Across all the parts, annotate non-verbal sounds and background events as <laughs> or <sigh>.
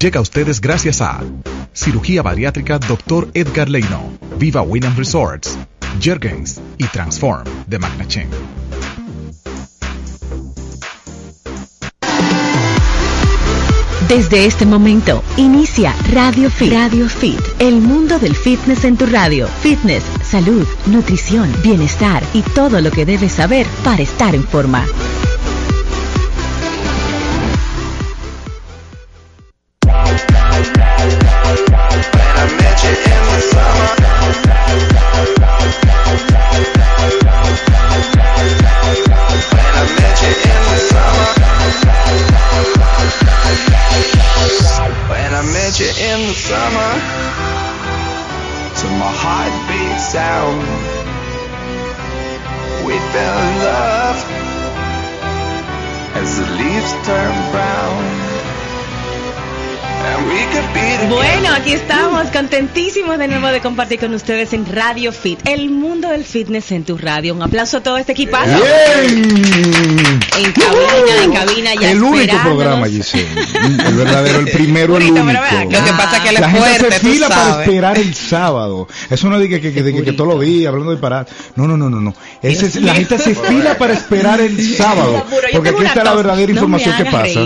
Llega a ustedes gracias a Cirugía Bariátrica Dr. Edgar Leino, Viva Winham Resorts, Jergens y Transform de Magnachen. Desde este momento inicia Radio Fit. Radio Fit, el mundo del fitness en tu radio. Fitness, salud, nutrición, bienestar y todo lo que debes saber para estar en forma. Aquí estamos, contentísimos de nuevo de compartir con ustedes en Radio Fit, el mundo del fitness en tu radio. Un aplauso a todo este equipazo. En cabina, en cabina, ya el único programa, Giselle. El verdadero, el primero, el único. Lo que pasa es que él es La gente fuerte, se fila para esperar el sábado. Eso no diga que, que, que, que, que todos los días hablando de parar. No, no, no, no, no. Ese es- la gente se fila para esperar el sábado. Porque aquí está la verdadera información que pasa.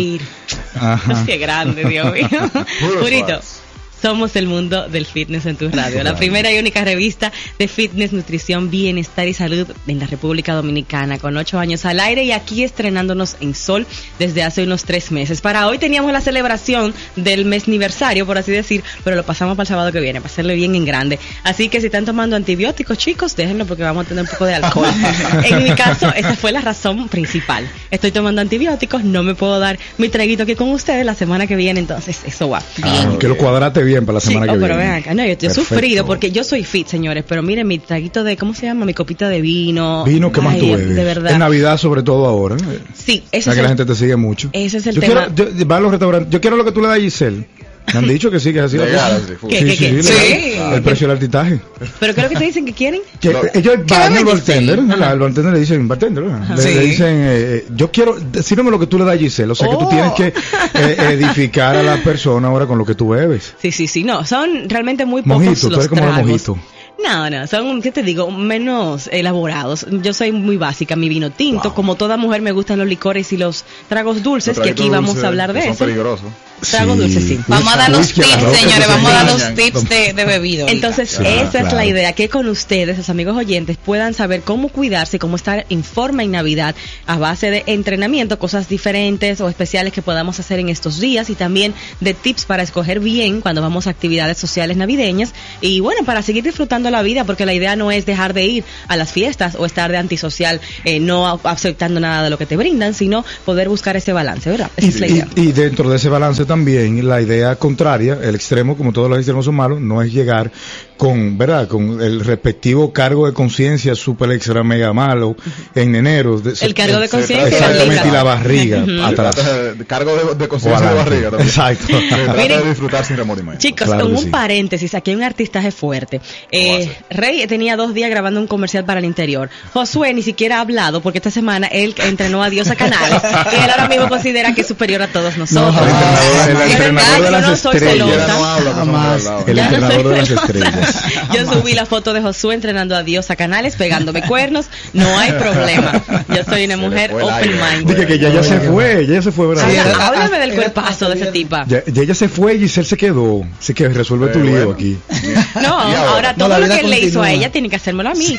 Ajá. Qué grande, Dios mío. Purito. Somos el mundo del fitness en tu radio, la primera y única revista de fitness, nutrición, bienestar y salud en la República Dominicana, con ocho años al aire y aquí estrenándonos en Sol desde hace unos tres meses. Para hoy teníamos la celebración del mes aniversario, por así decir, pero lo pasamos para el sábado que viene, para hacerle bien en grande. Así que si están tomando antibióticos, chicos, déjenlo porque vamos a tener un poco de alcohol. <laughs> en mi caso, esa fue la razón principal. Estoy tomando antibióticos, no me puedo dar mi traguito aquí con ustedes la semana que viene, entonces eso va bien. Ah, que lo cuadrate bien para la semana Sí, que oh, pero viene. ven acá. No, yo, he Perfecto. sufrido porque yo soy fit, señores, pero miren mi traguito de, ¿cómo se llama? Mi copita de vino. Vino, ¿qué más tú bebes? De verdad. En Navidad, sobre todo ahora. ¿eh? Sí, O ese sea es que la el- gente te sigue mucho. ese es el yo tema. Quiero, yo, va a los restaurantes. Yo quiero lo que tú le das a Giselle. Me han dicho que sí, que es así. la Legal, cosa. sí, full. ¿Qué, Sí, qué, sí. El precio del artitaje. ¿Pero qué es lo que te dicen que quieren? Que ellos van al bartender, al bartender le dicen, bartender, le, Sí. le dicen, eh, eh, yo quiero, decírame lo que tú le das a Giselle, o sea que tú Oh. tienes que eh, <laughs> edificar a la persona ahora con lo que tú bebes. Sí, sí, sí, no, son realmente muy pocos Mojito, tú los eres como el mojito. No, no, son, ¿qué te digo? Menos elaborados. Yo soy muy básica, mi vino tinto. Wow. Como toda mujer me gustan los licores y los tragos dulces, Los que aquí vamos a hablar de que eso. Son peligrosos. Tragos dulces, sí. Vamos a dar los tips, señores, vamos a dar los tips de, de bebida. Entonces, Sí, esa es la idea, que con ustedes, los amigos oyentes, puedan saber cómo cuidarse, cómo estar en forma en Navidad a base de entrenamiento, cosas diferentes o especiales que podamos hacer en estos días y también de tips para escoger bien cuando vamos a actividades sociales navideñas y bueno, para seguir disfrutando la vida, porque la idea no es dejar de ir a las fiestas o estar de antisocial, eh, no aceptando nada de lo que te brindan, sino poder buscar ese balance, ¿verdad? Esa Y, es la y- idea. y dentro de ese balance también, la idea contraria, el extremo, como todos los extremos son malos, no es llegar con, ¿verdad? Con el respectivo cargo de conciencia super extra mega malo en enero. De- El cargo de conciencia y la Exactamente, y la barriga atrás. Cargo de, de O conciencia de barriga también. Exacto. Se <laughs> trata Miren. de disfrutar sin remordimiento. Chicos, Claro con un sí. paréntesis, aquí hay un artistaje fuerte. Eh, Rey tenía dos días grabando un comercial para el interior. Josué ni siquiera ha hablado porque esta semana él entrenó a Diosa Canales y él ahora mismo considera que es superior a todos nosotros. el entrenador- el de yo las no soy estrellas. El entrenador de las estrellas. Yo subí la foto de Josué entrenando a Diosa Canales, pegándome cuernos. No hay problema. Yo soy una mujer open mind. Dije que ya, ya se fue, ya se fue, ¿verdad? Era- háblame del cuerpazo de esa tipa. Ya, ya ella se fue y Giselle se quedó. Así que resuelve tu lío bueno. aquí. No, ¿Y ahora? No, todo lo que él le hizo continúa. a ella tiene que hacérmelo a mí.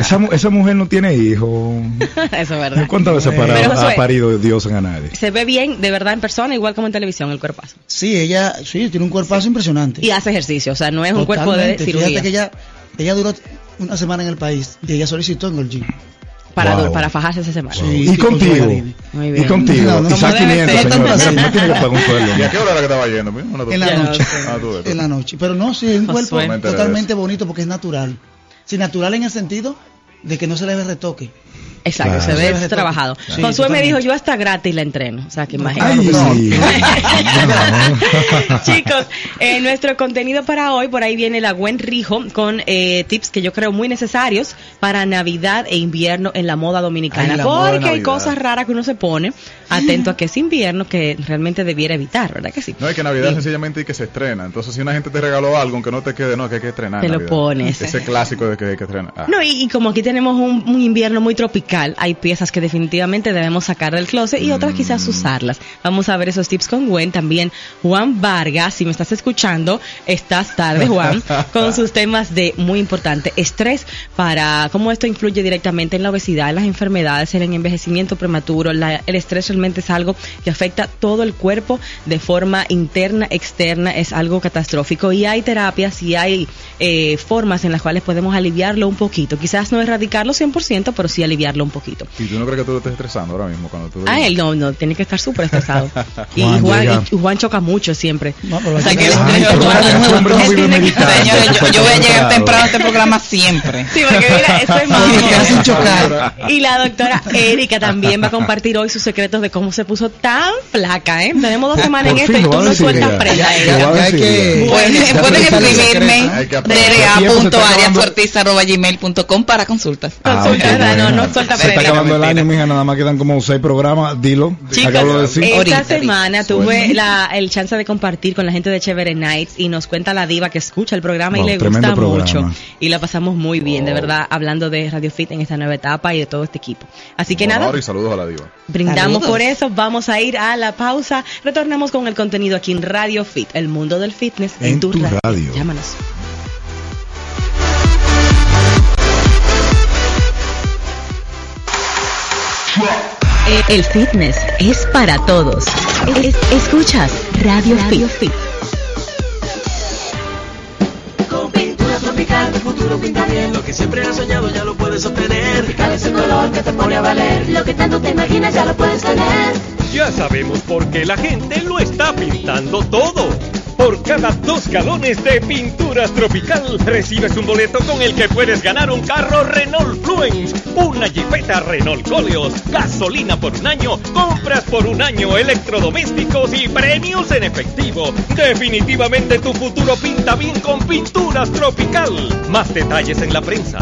Esa, esa mujer no tiene hijos. Eso es verdad. ¿Cuántas veces ha, parado- Pero, Josué, ha parido Dios en Anades? Se ve bien, de verdad, en persona, igual como en televisión, el cuerpazo. Sí, ella, sí, tiene un cuerpazo impresionante. Y hace ejercicio, o sea, no es un cuerpo de Totalmente. cirugía. Fíjate que ella, ella duró una semana en el país y ella solicitó en el gym. para, Wow. para fajarse esa semana. Sí, Y contigo. Muy bien. Y contigo. No, no, Quizá como debe 500, ser. señora. Tanto Mira, no tiene que pagar un sueldo. ¿Y a qué hora era que estaba yendo? Una En la noche. Ah, tú. En la noche. Pero no, sí, es un cuerpo de totalmente bonito porque es natural. Sí, natural en el sentido de que no se le ve retoque. Exacto, Claro. se ve Sí, trabajado. sí, Josué me dijo, yo hasta gratis la entreno. O sea, que imagínate. Ay, No. <laughs> <laughs> Chicos, eh, nuestro contenido para hoy, por ahí viene la Gwen Rijo con eh, tips que yo creo muy necesarios para Navidad e invierno en la moda dominicana. Ay, la moda de porque hay cosas raras que uno se pone. atento a que es invierno que realmente debiera evitar, ¿verdad que sí? No, es que Navidad Sí. sencillamente y que se estrena. Entonces, si una gente te regaló algo, aunque no te quede, no, que hay que estrenar. Te lo pones. Ese clásico de que hay que estrenar. Ah. No, y, y como aquí tenemos un, un invierno muy tropical, hay piezas que definitivamente debemos sacar del closet y otras quizás usarlas. Vamos a ver esos tips con Gwen. También Juan Vargas, si me estás escuchando, estás tarde, Juan, <laughs> con sus temas de muy importante estrés para cómo esto influye directamente en la obesidad, en las enfermedades, en el envejecimiento prematuro. La- el estrés realmente es algo que afecta todo el cuerpo de forma interna, externa, es algo catastrófico. Y hay terapias y hay eh, formas en las cuales podemos aliviarlo un poquito. Quizás no erradicarlo 100%, pero sí aliviarlo un poquito. ¿Y tú no crees que tú lo estés estresando ahora mismo cuando tú... A él no, no, tiene que estar súper estresado. <laughs> y Juan y choca mucho siempre. No, O sea que- no yo, voy a llegar temprano a este programa siempre. Sí, porque mira, eso es más. chocar. Y la doctora Erika también va a compartir hoy sus secretos de cómo se puso tan flaca, ¿eh? Tenemos dos semanas en Por esto fin y tú no sueltas prenda, Erika. Pueden, escribirme dra.ariasortiz.gmail.com para consultas. Ah, Consulta, ok, ¿verdad? No, bueno. Suelta Se está acabando el año, mija, nada más quedan como seis programas, dilo. Chicos, Acabo de decir. esta Ahorita, ahorita. semana tuve la, el chance de compartir con la gente de Chévere Nights y nos cuenta la diva que escucha el programa Wow, y le gusta programa. mucho. Y la pasamos muy bien, de verdad, hablando de Radio Fit en esta nueva etapa y de todo este equipo. Así que nada, y saludos a la diva. brindamos Saludos. por eso, vamos a ir a la pausa, retornamos con el contenido aquí en Radio Fit, el mundo del fitness en, En tu radio. Llámanos. El fitness es para todos. Es- escuchas Radio, Fit. Con pintura tropical, tu futuro pinta bien. Lo que siempre has soñado ya lo puedes obtener. Tropical es un color que te pone a valer. Lo que tanto te imaginas ya lo puedes tener. Ya sabemos por qué la gente lo está pintando todo. Por cada dos galones de pinturas tropical recibes un boleto con el que puedes ganar un carro Renault Fluence, una Jeepeta Renault Coleos, gasolina por un año, compras por un año, electrodomésticos y premios en efectivo. Definitivamente tu futuro pinta bien con pinturas tropical. Más detalles en la prensa.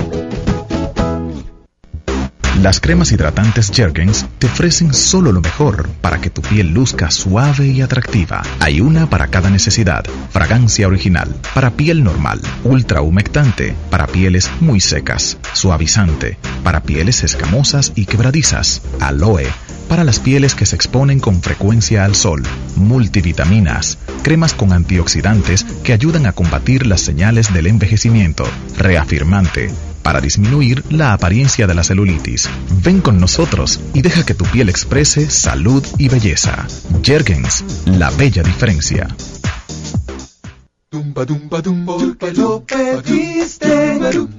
Las cremas hidratantes Jergens te ofrecen solo lo mejor para que tu piel luzca suave y atractiva. Hay una para cada necesidad. Fragancia original para piel normal, ultra humectante para pieles muy secas, suavizante para pieles escamosas y quebradizas, aloe para las pieles que se exponen con frecuencia al sol, multivitaminas, cremas con antioxidantes que ayudan a combatir las señales del envejecimiento, reafirmante para disminuir la apariencia de la celulitis. Ven con nosotros y deja que tu piel exprese salud y belleza. Jergens, la bella diferencia.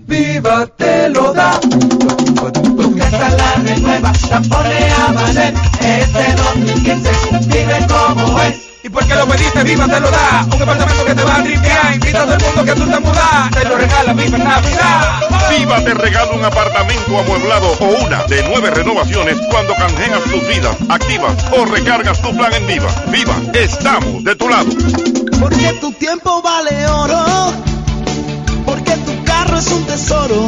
Viva te lo da. Esta la renueva, la pone a valer. 2015 vive como es. Y porque lo pediste, viva te lo da. Un apartamento que te va a tripear. Invita a todo el mundo que tú te mudas. Te lo regala viva en Navidad. Viva te regala un apartamento amueblado o una de nueve renovaciones cuando canjeas tus vidas, activas o recargas tu plan en Viva. Viva, estamos de tu lado. Porque tu tiempo vale oro. Porque tu carro es un tesoro.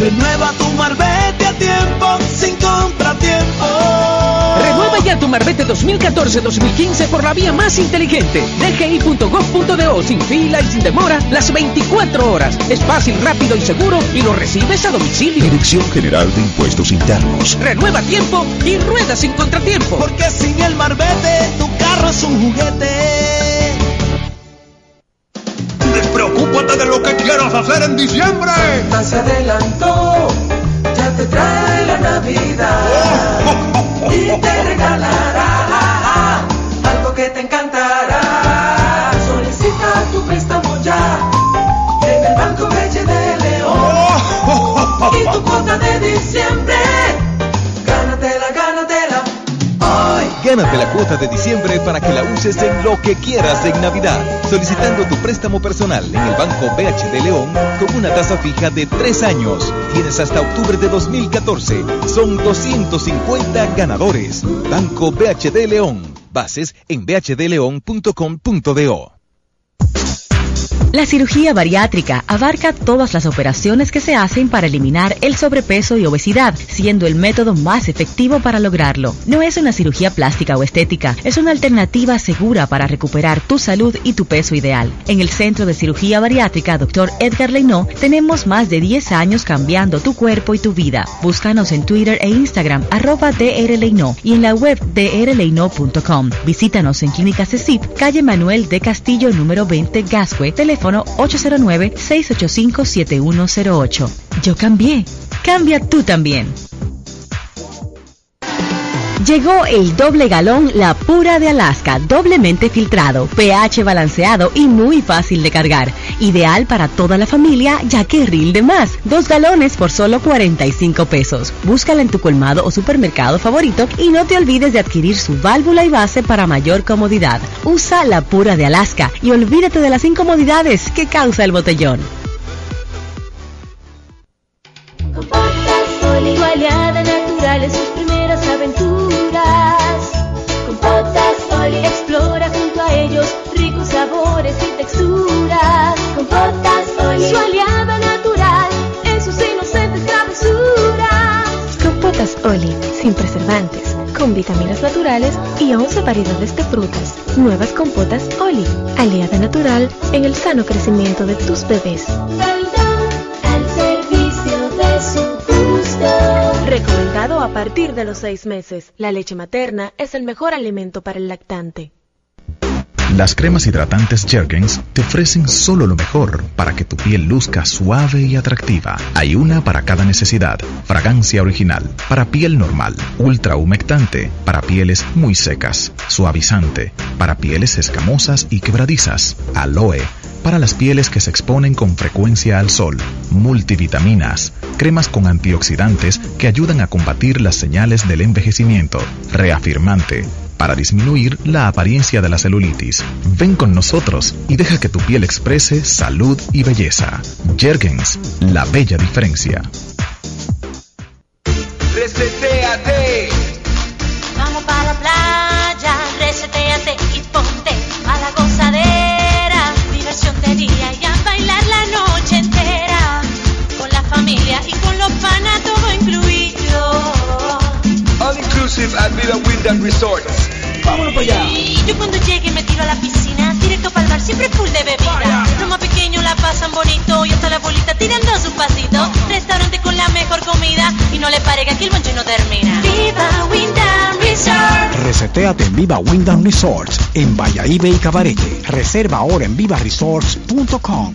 Renueva tu marbete a tiempo, sin contratiempo. Renueva ya tu Marbete 2014-2015 por la vía más inteligente. DGI.gov.do sin fila y sin demora las 24 horas. Es fácil, rápido y seguro y lo recibes a domicilio. Dirección General de Impuestos Internos. Renueva tiempo y rueda sin contratiempo. Porque sin el marbete tu carro es un juguete. Despreocúpate de lo que quieras hacer en diciembre. Se adelantó, ya te trae la Navidad. <laughs> Y te regalará algo que te encantará. Gánate la cuota de diciembre para que la uses en lo que quieras en Navidad, solicitando tu préstamo personal en el Banco BHD León con una tasa fija de 3 años. Tienes hasta octubre de 2014. Son 250 ganadores. Banco BHD León. Bases en bhdleón.com.do. La cirugía bariátrica abarca todas las operaciones que se hacen para eliminar el sobrepeso y obesidad, siendo el método más efectivo para lograrlo. No es una cirugía plástica o estética, es una alternativa segura para recuperar tu salud y tu peso ideal. En el Centro de Cirugía Bariátrica Dr. Edgar Leinó tenemos más de 10 años cambiando tu cuerpo y tu vida. Búscanos en Twitter e Instagram arroba drleinó y en la web drleinó.com. Visítanos en Clínica CECIP, calle Manuel de Castillo número 20 Gascue, teléfono 809-685-7108. Yo cambié. Cambia tú también. Llegó el doble galón La Pura de Alaska, doblemente filtrado, pH balanceado y muy fácil de cargar. Ideal para toda la familia ya que rinde más. Dos galones por solo 45 pesos. Búscala en tu colmado o supermercado favorito y no te olvides de adquirir su válvula y base para mayor comodidad. Usa La Pura de Alaska y olvídate de las incomodidades que causa el botellón. Oli, sin preservantes, con vitaminas naturales y 11 variedades de frutas. Nuevas compotas Oli, aliada natural en el sano crecimiento de tus bebés. Al servicio de su Recomendado a partir de los seis meses. La leche materna es el mejor alimento para el lactante. Las cremas hidratantes Jergens te ofrecen solo lo mejor para que tu piel luzca suave y atractiva. Hay una para cada necesidad. Fragancia original para piel normal, ultra humectante para pieles muy secas, suavizante para pieles escamosas y quebradizas, aloe para las pieles que se exponen con frecuencia al sol, multivitaminas, cremas con antioxidantes que ayudan a combatir las señales del envejecimiento, reafirmante, para disminuir la apariencia de la celulitis. Ven con nosotros y deja que tu piel exprese salud y belleza. Jergens, la bella diferencia. Inclusive at Viva Windham Resort. Vámonos para allá. Y yo cuando llegue me tiro a la piscina, directo para el bar, siempre full de bebida. Los más pequeños la pasan bonito y hasta la bolita tirando su pasito. Restaurante con la mejor comida y no le pare que aquí el bonche no termina. Viva Windham Resort. Reseteate en Viva Windham Resorts en Valladolid y Cabarete. Reserva ahora en vivaresorts.com.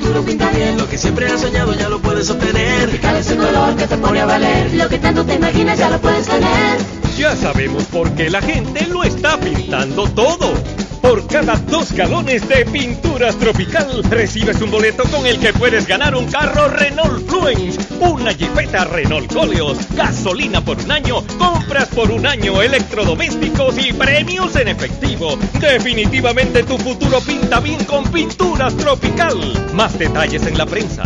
futuro pinta bien. Lo que siempre has soñado ya lo puedes obtener. Tropical es un color que te pone a valer. Lo que tanto te imaginas ya lo puedes tener. Ya sabemos por qué la gente lo está pintando todo. Por cada dos galones de pinturas tropical recibes un boleto con el que puedes ganar un carro Renault Fluence, una Jeepeta Renault Coleos, gasolina por un año, compras por un año, electrodomésticos y premios en efectivo. Definitivamente tu futuro pinta bien con pinturas tropical. Más detalles en la prensa.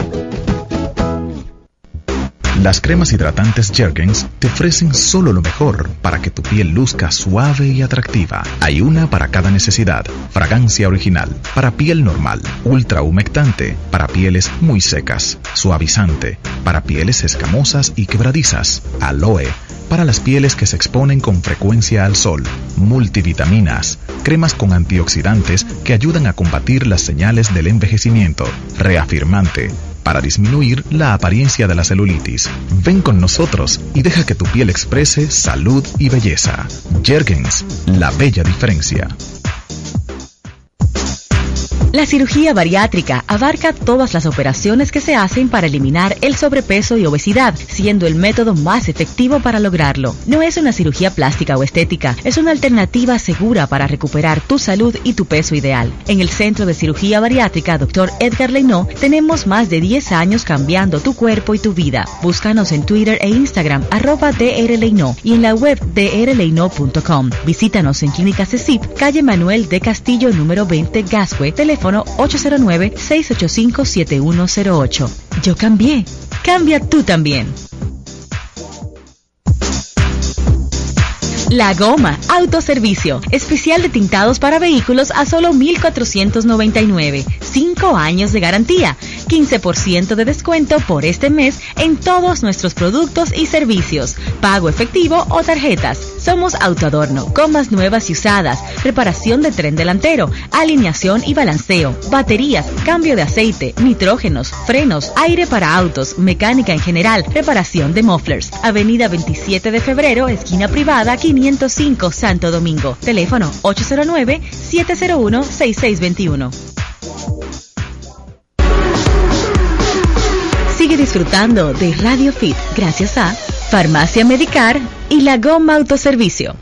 Las cremas hidratantes Jergens te ofrecen solo lo mejor para que tu piel luzca suave y atractiva. Hay una para cada necesidad. Fragancia original para piel normal, ultra humectante para pieles muy secas, suavizante para pieles escamosas y quebradizas, aloe para las pieles que se exponen con frecuencia al sol, multivitaminas, cremas con antioxidantes que ayudan a combatir las señales del envejecimiento, reafirmante para disminuir la apariencia de la celulitis. Ven con nosotros y deja que tu piel exprese salud y belleza. Jergens, la bella diferencia. La cirugía bariátrica abarca todas las operaciones que se hacen para eliminar el sobrepeso y obesidad, siendo el método más efectivo para lograrlo. No es una cirugía plástica o estética, es una alternativa segura para recuperar tu salud y tu peso ideal. En el Centro de Cirugía Bariátrica Dr. Edgar Leinó tenemos más de 10 años cambiando tu cuerpo y tu vida. Búscanos en Twitter e Instagram arroba drleinó y en la web drleinó.com. Visítanos en Clínica CECIP, calle Manuel de Castillo número 20 Gascue, teléfono 809-685-7108. Yo cambié. Cambia tú también. La Goma, autoservicio, especial de tintados para vehículos a solo 1,499. 5 años de garantía, 15% de descuento por este mes en todos nuestros productos y servicios, pago efectivo o tarjetas. Somos Autoadorno, gomas nuevas y usadas, reparación de tren delantero, alineación y balanceo, baterías, cambio de aceite, nitrógenos, frenos, aire para autos, mecánica en general, reparación de mufflers. Avenida 27 de febrero, esquina privada 505 Santo Domingo. Teléfono 809-701-6621. Sigue disfrutando de Radio Fit gracias a Farmacia Medicar y La Goma Autoservicio.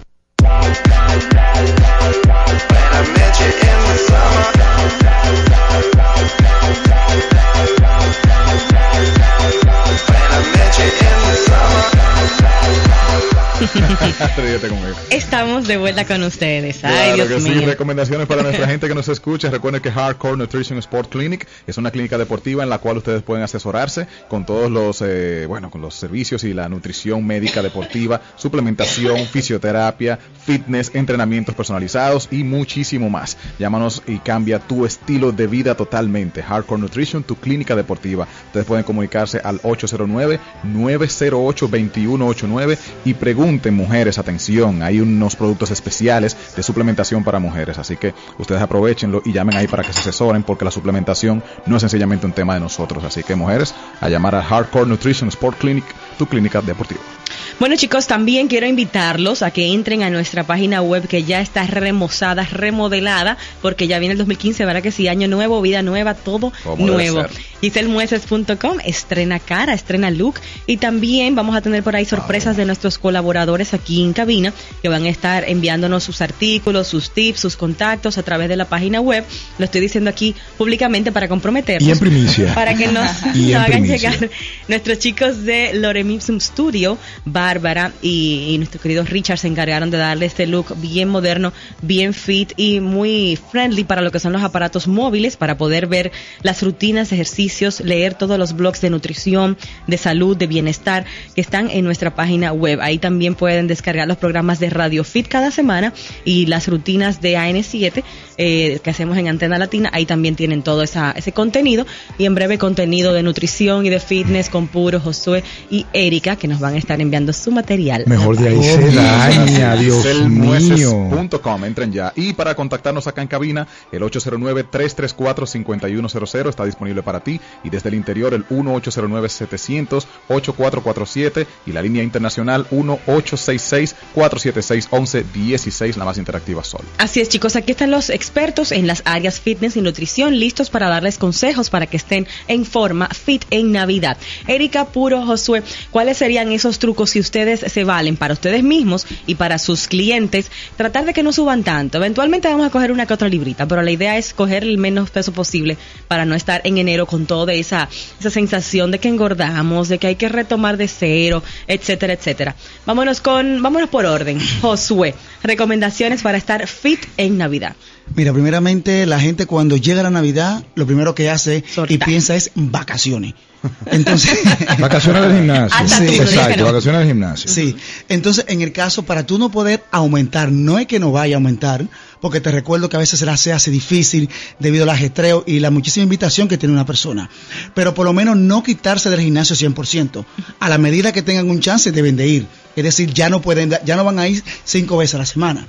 Ríete conmigo. Estamos de vuelta con ustedes. Ay, Claro Dios que sí, recomendaciones para nuestra <laughs> gente que nos escucha. Recuerden que Hardcore Nutrition Sport Clinic es una clínica deportiva en la cual ustedes pueden asesorarse con todos los, eh, bueno, con los servicios y la nutrición médica deportiva, suplementación, fisioterapia, fitness, entrenamientos personalizados y muchísimo más. Llámanos y cambia tu estilo de vida totalmente. Hardcore Nutrition, tu clínica deportiva. Ustedes pueden comunicarse al 809-908-2189 y pregunten, mujeres, atención, hay unos productos especiales de suplementación para mujeres, así que ustedes aprovechenlo y llamen ahí para que se asesoren porque la suplementación no es sencillamente un tema de nosotros, así que mujeres, a llamar a Hardcore Nutrition Sport Clinic, tu clínica deportiva. Bueno chicos, también quiero invitarlos a que entren a nuestra página web que ya está remozada, remodelada, porque ya viene el 2015, ¿verdad que sí? Año nuevo, vida nueva, todo nuevo. ser. Giselmueces.com estrena cara, estrena look y también vamos a tener por ahí sorpresas de nuestros colaboradores aquí en cabina que van a estar enviándonos sus artículos, sus tips, sus contactos a través de la página web. Lo estoy diciendo aquí públicamente para comprometernos. Y en primicia. <laughs> Para que nos, <laughs> nos hagan primicia. llegar nuestros chicos de Loremipsum Studio, Bárbara y, y nuestro querido Richard se encargaron de darle este look bien moderno, bien fit y muy friendly para lo que son los aparatos móviles, para poder ver las rutinas, ejercicios, leer todos los blogs de nutrición, de salud, de bienestar que están en nuestra página web. Ahí también pueden descargar los programas de Radio Fit cada semana y las rutinas de AN7 eh, que hacemos en Antena Latina. Ahí también tienen todo esa, ese contenido y en breve contenido de nutrición y de fitness con Puro, Josué y Erika que nos van a estar enviando su material. Mejor de ahí se daña, Dios mío. Entren ya. Y para contactarnos acá en cabina, el 809-334-5100 está disponible para ti. Y desde el interior, el 1-809-700-8447 y la línea internacional 1-866-476-1116, la más interactiva Sol. Así es, chicos, aquí están los expertos en las áreas fitness y nutrición listos para darles consejos para que estén en forma fit en Navidad. Erika Puro, Josué, ¿cuáles serían esos trucos si ustedes se valen para ustedes mismos y para sus clientes? Tratar de que no suban tanto. Eventualmente vamos a coger una que otra librita, pero la idea es coger el menos peso posible para no estar en enero con toda esa, esa sensación de que engordamos, de que hay que retomar de cero, etcétera, etcétera. Vámonos con, vámonos por orden. <laughs> Josué, recomendaciones para estar fit en Navidad. Mira, primeramente la gente cuando llega la Navidad, lo primero que hace y piensa es vacaciones. Entonces, <laughs> Vacaciones del gimnasio. Hasta Sí, Exacto, vacaciones del gimnasio. Sí, entonces en el caso, para tú no poder aumentar, no es que no vaya a aumentar, porque te recuerdo que a veces se hace difícil debido al ajetreo y la muchísima invitación que tiene una persona, pero por lo menos no quitarse del gimnasio 100%. A la medida que tengan un chance deben de ir, es decir, ya no pueden, ya no van a ir cinco veces a la semana.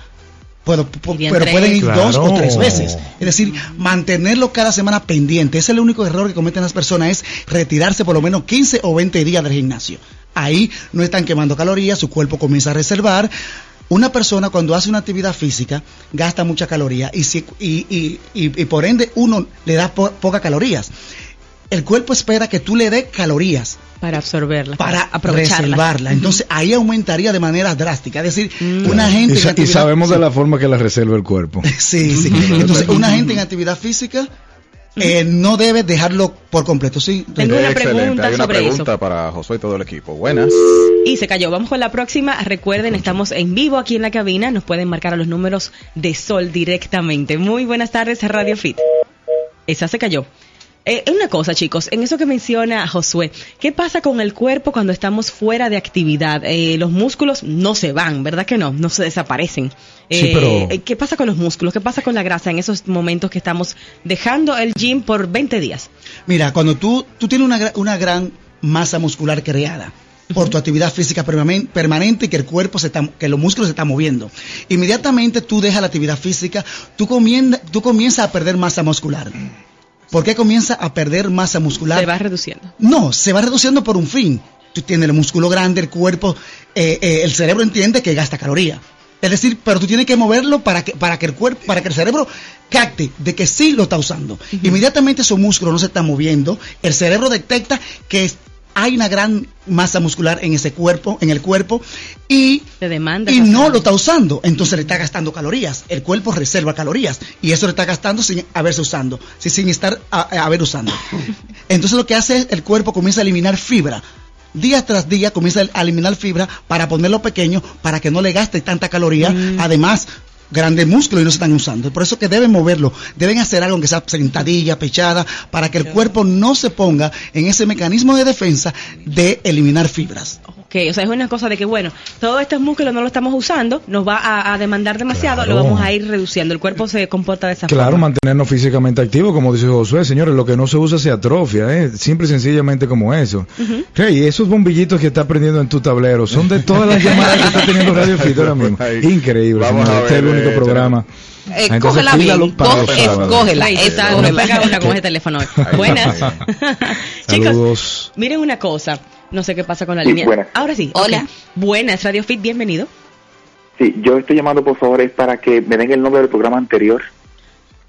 Pero, pero pueden ir dos o tres veces. Es decir, mantenerlo cada semana pendiente. Ese es el único error que cometen las personas, es retirarse por lo menos 15 o 20 días del gimnasio. Ahí no están quemando calorías, su cuerpo comienza a reservar. Una persona cuando hace una actividad física gasta mucha caloría y, si- y, y- y- y por ende uno le da po- pocas calorías. El cuerpo espera que tú le des calorías para absorberla, para aprovecharla. reservarla. Entonces ahí aumentaría de manera drástica. Es decir, Mm. una Y, gente sa- y actividad- sabemos de la forma que la reserva el cuerpo. <laughs> Sí, sí. Entonces, una gente en actividad física eh, no debe dejarlo por completo. Sí. Tengo una Excelente, pregunta hay una sobre pregunta eso. para Josué y todo el equipo. Buenas. Y se cayó. Vamos con la próxima. Recuerden, estamos en vivo aquí en la cabina. Nos pueden marcar a los números de Sol directamente. Muy buenas tardes, Radio Fit. Esa se cayó. Eh, una cosa, chicos, en eso que menciona Josué, ¿qué pasa con el cuerpo cuando estamos fuera de actividad? Eh, los músculos no se van, ¿verdad que no? No se desaparecen. Sí, Eh, pero- eh, ¿Qué pasa con los músculos? ¿Qué pasa con la grasa en esos momentos que estamos dejando el gym por 20 días? Mira, cuando tú, tú tienes una, una gran masa muscular creada por tu actividad física permanen- permanente y que el cuerpo se está, que los músculos se están moviendo. Inmediatamente tú dejas la actividad física, tú, comienza- tú comienzas a perder masa muscular. ¿Por qué comienza a perder masa muscular? Se va reduciendo. No, se va reduciendo por un fin. Tú tienes el músculo grande, el cuerpo, eh, eh, el cerebro entiende que gasta caloría. Es decir, pero tú tienes que moverlo para que, para que el cuerpo, para que el cerebro capte de que sí lo está usando. Inmediatamente esos músculos no se están moviendo, el cerebro detecta que es- hay una gran masa muscular en ese cuerpo, en el cuerpo, y, demanda. y no lo está usando. Entonces le está gastando calorías. El cuerpo reserva calorías y eso le está gastando sin haberse usando, sin estar a, a haber usando. <laughs> Entonces lo que hace es el cuerpo comienza a eliminar fibra. Día tras día comienza a eliminar fibra para ponerlo pequeño, para que no le gaste tanta caloría. Además, grandes músculos y no se están usando. Por eso que deben moverlo, deben hacer algo que sea sentadilla, pechada, para que el cuerpo no se ponga en ese mecanismo de defensa de eliminar fibras. Ok, o sea, es una cosa de que, bueno, todos estos músculos no lo estamos usando, nos va a, a demandar demasiado, Claro. lo vamos a ir reduciendo. El cuerpo se comporta de esa Claro, forma. mantenernos físicamente activos, como dice Josué, señores, lo que no se usa se atrofia, ¿eh? simple y sencillamente como eso. Ujú. Hey, esos bombillitos que está prendiendo en tu tablero son de todas las llamadas que está teniendo Radio Fit ahora mismo. <laughs> Increíble, Vamos a este ver, único eh, programa. Eh, Entonces, cógela bien, escógela, escógela. me pega una con ese teléfono. Buenas. <laughs> Chicos, miren una cosa. No sé qué pasa con la Sí, línea. buenas. Ahora sí. Hola. ok. Buenas, Radio Fit, bienvenido. Sí, yo estoy llamando por favor es para que me den el nombre del programa anterior,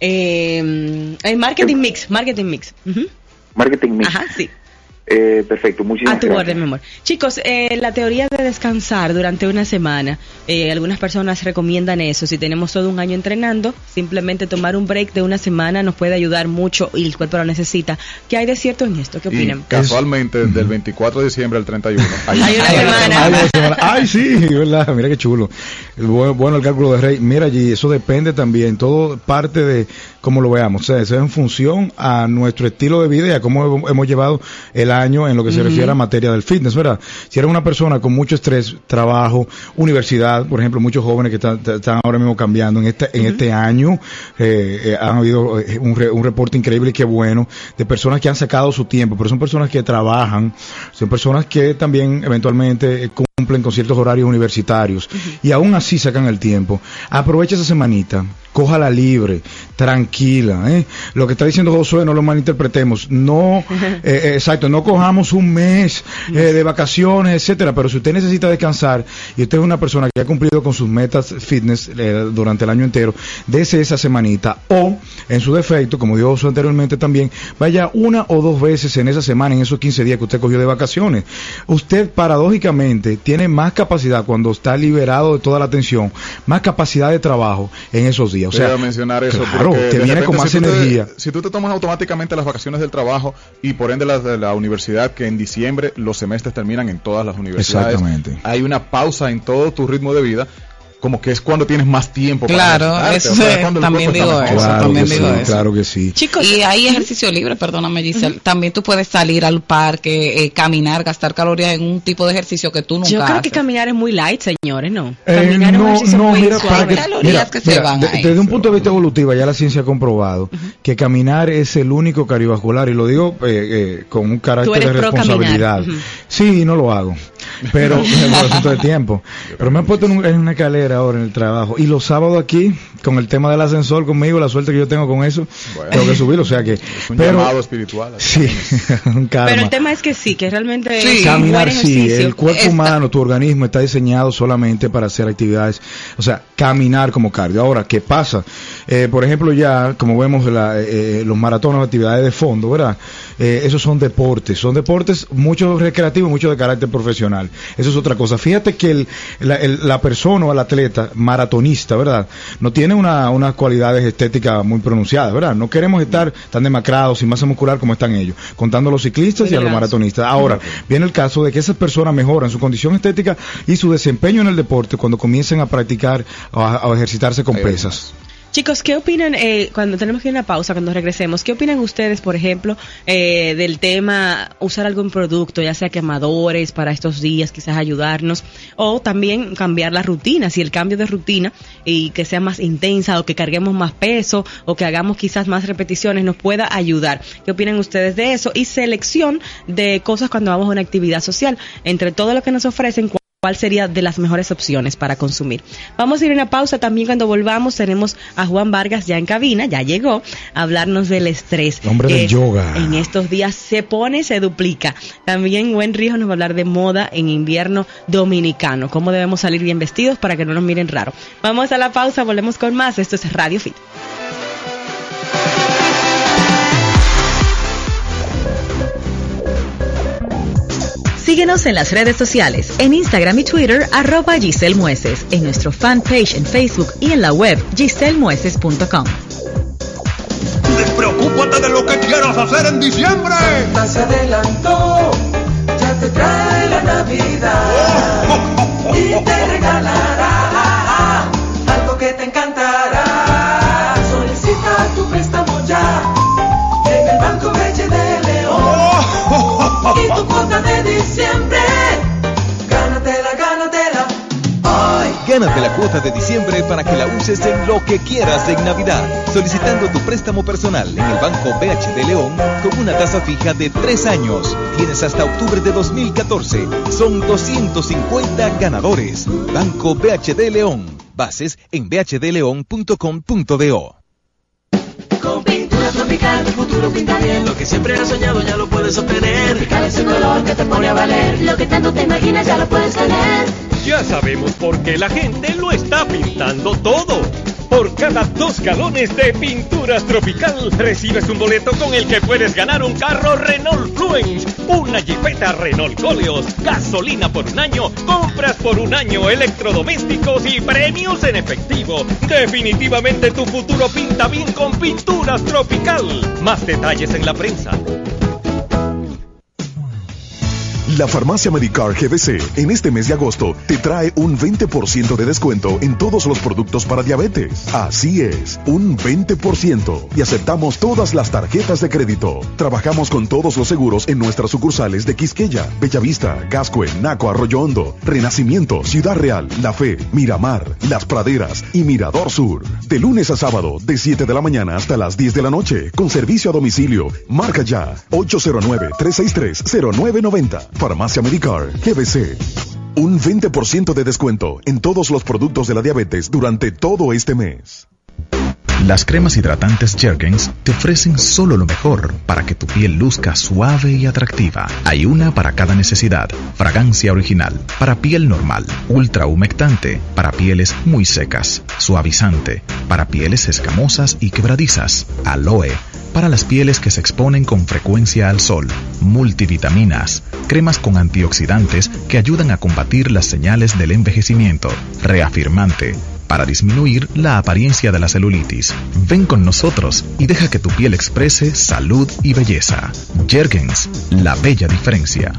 Eh, el Marketing Mix, Marketing Mix. Ujú. Marketing Mix. Ajá, sí. Eh, perfecto, muchísimas A tu gracias. orden, mi amor. Chicos, eh, la teoría de descansar durante una semana, eh, algunas personas recomiendan eso. Si tenemos todo un año entrenando, simplemente tomar un break de una semana nos puede ayudar mucho y el cuerpo lo necesita. ¿Qué hay de cierto en esto? ¿Qué Y opinan? casualmente, del 24 de diciembre al 31. <laughs> Hay una semana. Ay, la semana- Ay, sí, <laughs> verdad, mira qué chulo. Bueno, el cálculo de Rey, mira allí, eso depende también, todo parte de cómo lo veamos, o sea, eso es en función a nuestro estilo de vida y a cómo hemos- llevado el año en lo que se refiere a materia del fitness, ¿verdad? Si eres una persona con mucho estrés, trabajo, universidad, por ejemplo, muchos jóvenes que están, están ahora mismo cambiando en este, en este año, eh, eh, han habido eh, un, re- un reporte increíble y qué bueno, de personas que han sacado su tiempo, pero son personas que trabajan, son personas que también eventualmente eh, cumplen con ciertos horarios universitarios y aún así sacan el tiempo. Aprovecha esa semanita, cójala libre, tranquila. ¿eh? Lo que está diciendo Josué no lo malinterpretemos. No, <laughs> eh, eh, exacto, no cojamos un mes eh, de vacaciones, etcétera. Pero si usted necesita descansar y usted es una persona que ha cumplido con sus metas fitness eh, durante el año entero, dése esa semanita o, en su defecto, como dijo Josué anteriormente también, vaya una o dos veces en esa semana, en esos 15 días que usted cogió de vacaciones. Usted paradójicamente tiene más capacidad cuando está liberado de toda la tensión, más capacidad de trabajo en esos días. O sea, a mencionar eso claro, te viene repente, con más si te- energía. si tú te tomas automáticamente las vacaciones del trabajo y por ende las de la universidad, que en diciembre los semestres terminan en todas las universidades, Exactamente. hay una pausa en todo tu ritmo de vida. Como que es cuando tienes más tiempo Claro, para eso o sea, es es- también digo eso, Claro también que digo sí, eso. claro que sí. Chicos, y hay ejercicio libre, perdóname Giselle. También tú puedes salir al parque, eh, caminar, gastar calorías en un tipo de ejercicio que tú nunca Yo creo que caminar es muy light, señores, ¿no? Eh, Caminar es un no, ejercicio no, muy mira, suave. para que- Calorías mira, que se van de- ahí. desde un punto de vista evolutivo, ya la ciencia ha comprobado que caminar es el único cardiovascular, y lo digo eh, eh, con un carácter de responsabilidad. caminar. Ujú. Sí, no lo hago, <laughs> pero por asunto de tiempo. Pero me he puesto en, un- en una escalera ahora en el trabajo, y los sábados aquí, con el tema del ascensor conmigo, la suerte que yo tengo con eso, tengo que subirlo, o sea que... Es un pero, llamado espiritual. Sí, <laughs> un karma. Pero el tema es que sí, que realmente Caminar, sí, el cuerpo humano, tu organismo está diseñado solamente para hacer actividades, o sea, caminar como cardio. Ahora, ¿qué pasa? Eh, por ejemplo, ya, como vemos la- eh, eh, los maratones, actividades de fondo, ¿verdad? Eh, esos son deportes, son deportes muchos recreativos, muchos de carácter profesional. Eso es otra cosa. Fíjate que el- la, el- la persona o el atleta maratonista, ¿verdad? No tiene una- unas cualidades estéticas muy pronunciadas, ¿verdad? No queremos estar tan demacrados, sin masa muscular como están ellos, contando a los ciclistas y a los maratonistas. Ahora, viene el caso de que esas personas mejoran su condición estética y su desempeño en el deporte cuando comiencen a practicar o a, a ejercitarse con pesas. Chicos, ¿qué opinan eh, cuando tenemos que ir a una pausa, cuando regresemos? ¿Qué opinan ustedes, por ejemplo, eh, del tema usar algún producto, ya sea quemadores para estos días, quizás ayudarnos, o también cambiar la rutina, si el cambio de rutina y que sea más intensa o que carguemos más peso o que hagamos quizás más repeticiones nos pueda ayudar? ¿Qué opinan ustedes de eso? Y selección de cosas cuando vamos a una actividad social. Entre todo lo que nos ofrecen, cuál sería de las mejores opciones para consumir. Vamos a ir a una pausa también cuando volvamos tenemos a Juan Vargas ya en cabina, ya llegó a hablarnos del estrés. Hombre del yoga. En estos días se pone, se duplica. También Buen Rijo nos va a hablar de moda en invierno dominicano, cómo debemos salir bien vestidos para que no nos miren raro. Vamos a la pausa, volvemos con más. Esto es Radio Fit. Síguenos en las redes sociales, en Instagram y Twitter, arroba Giselle Mueces, en nuestro fanpage en Facebook y en la web giselmueces.com. Despreocúpate de lo que quieras hacer en diciembre. se adelantó, ya te trae la Navidad y te regalará Gánate la cuota de diciembre para que la uses en lo que quieras en Navidad, solicitando tu préstamo personal en el Banco BHD León con una tasa fija de 3 años. Tienes hasta octubre de 2014. Son 250 ganadores. Banco BHD León. Bases en bhdleón.com.do. Con pintura tropical, tu futuro pinta bien. Lo que siempre has soñado ya lo puedes obtener. Tropical es un color que te pone a valer. Lo que tanto te imaginas ya lo puedes tener. Ya sabemos por qué la gente lo está pintando todo. Por cada dos galones de pinturas tropical recibes un boleto con el que puedes ganar un carro Renault Fluence, una Jeepeta Renault Coleos, gasolina por un año, compras por un año, electrodomésticos y premios en efectivo. Definitivamente tu futuro pinta bien con pinturas tropical. Más detalles en la prensa. La farmacia Medicar GBC en este mes de agosto te trae un 20% de descuento en todos los productos para diabetes. Así es, un 20%. Y aceptamos todas las tarjetas de crédito. Trabajamos con todos los seguros en nuestras sucursales de Quisqueya, Bellavista, Gascue, Naco, Arroyo Hondo, Renacimiento, Ciudad Real, La Fe, Miramar, Las Praderas y Mirador Sur. De lunes a sábado, de 7 de la mañana hasta las 10 de la noche, con servicio a domicilio. Marca ya 809-363-0990. Farmacia Medicar, GBC. Un 20% de descuento en todos los productos de la diabetes durante todo este mes. Las cremas hidratantes Jergens te ofrecen solo lo mejor para que tu piel luzca suave y atractiva. Hay una para cada necesidad. Fragancia original para piel normal, ultra humectante para pieles muy secas, suavizante para pieles escamosas y quebradizas, aloe para las pieles que se exponen con frecuencia al sol, multivitaminas, cremas con antioxidantes que ayudan a combatir las señales del envejecimiento, reafirmante para disminuir la apariencia de la celulitis. Ven con nosotros y deja que tu piel exprese salud y belleza. Jergens, la bella diferencia.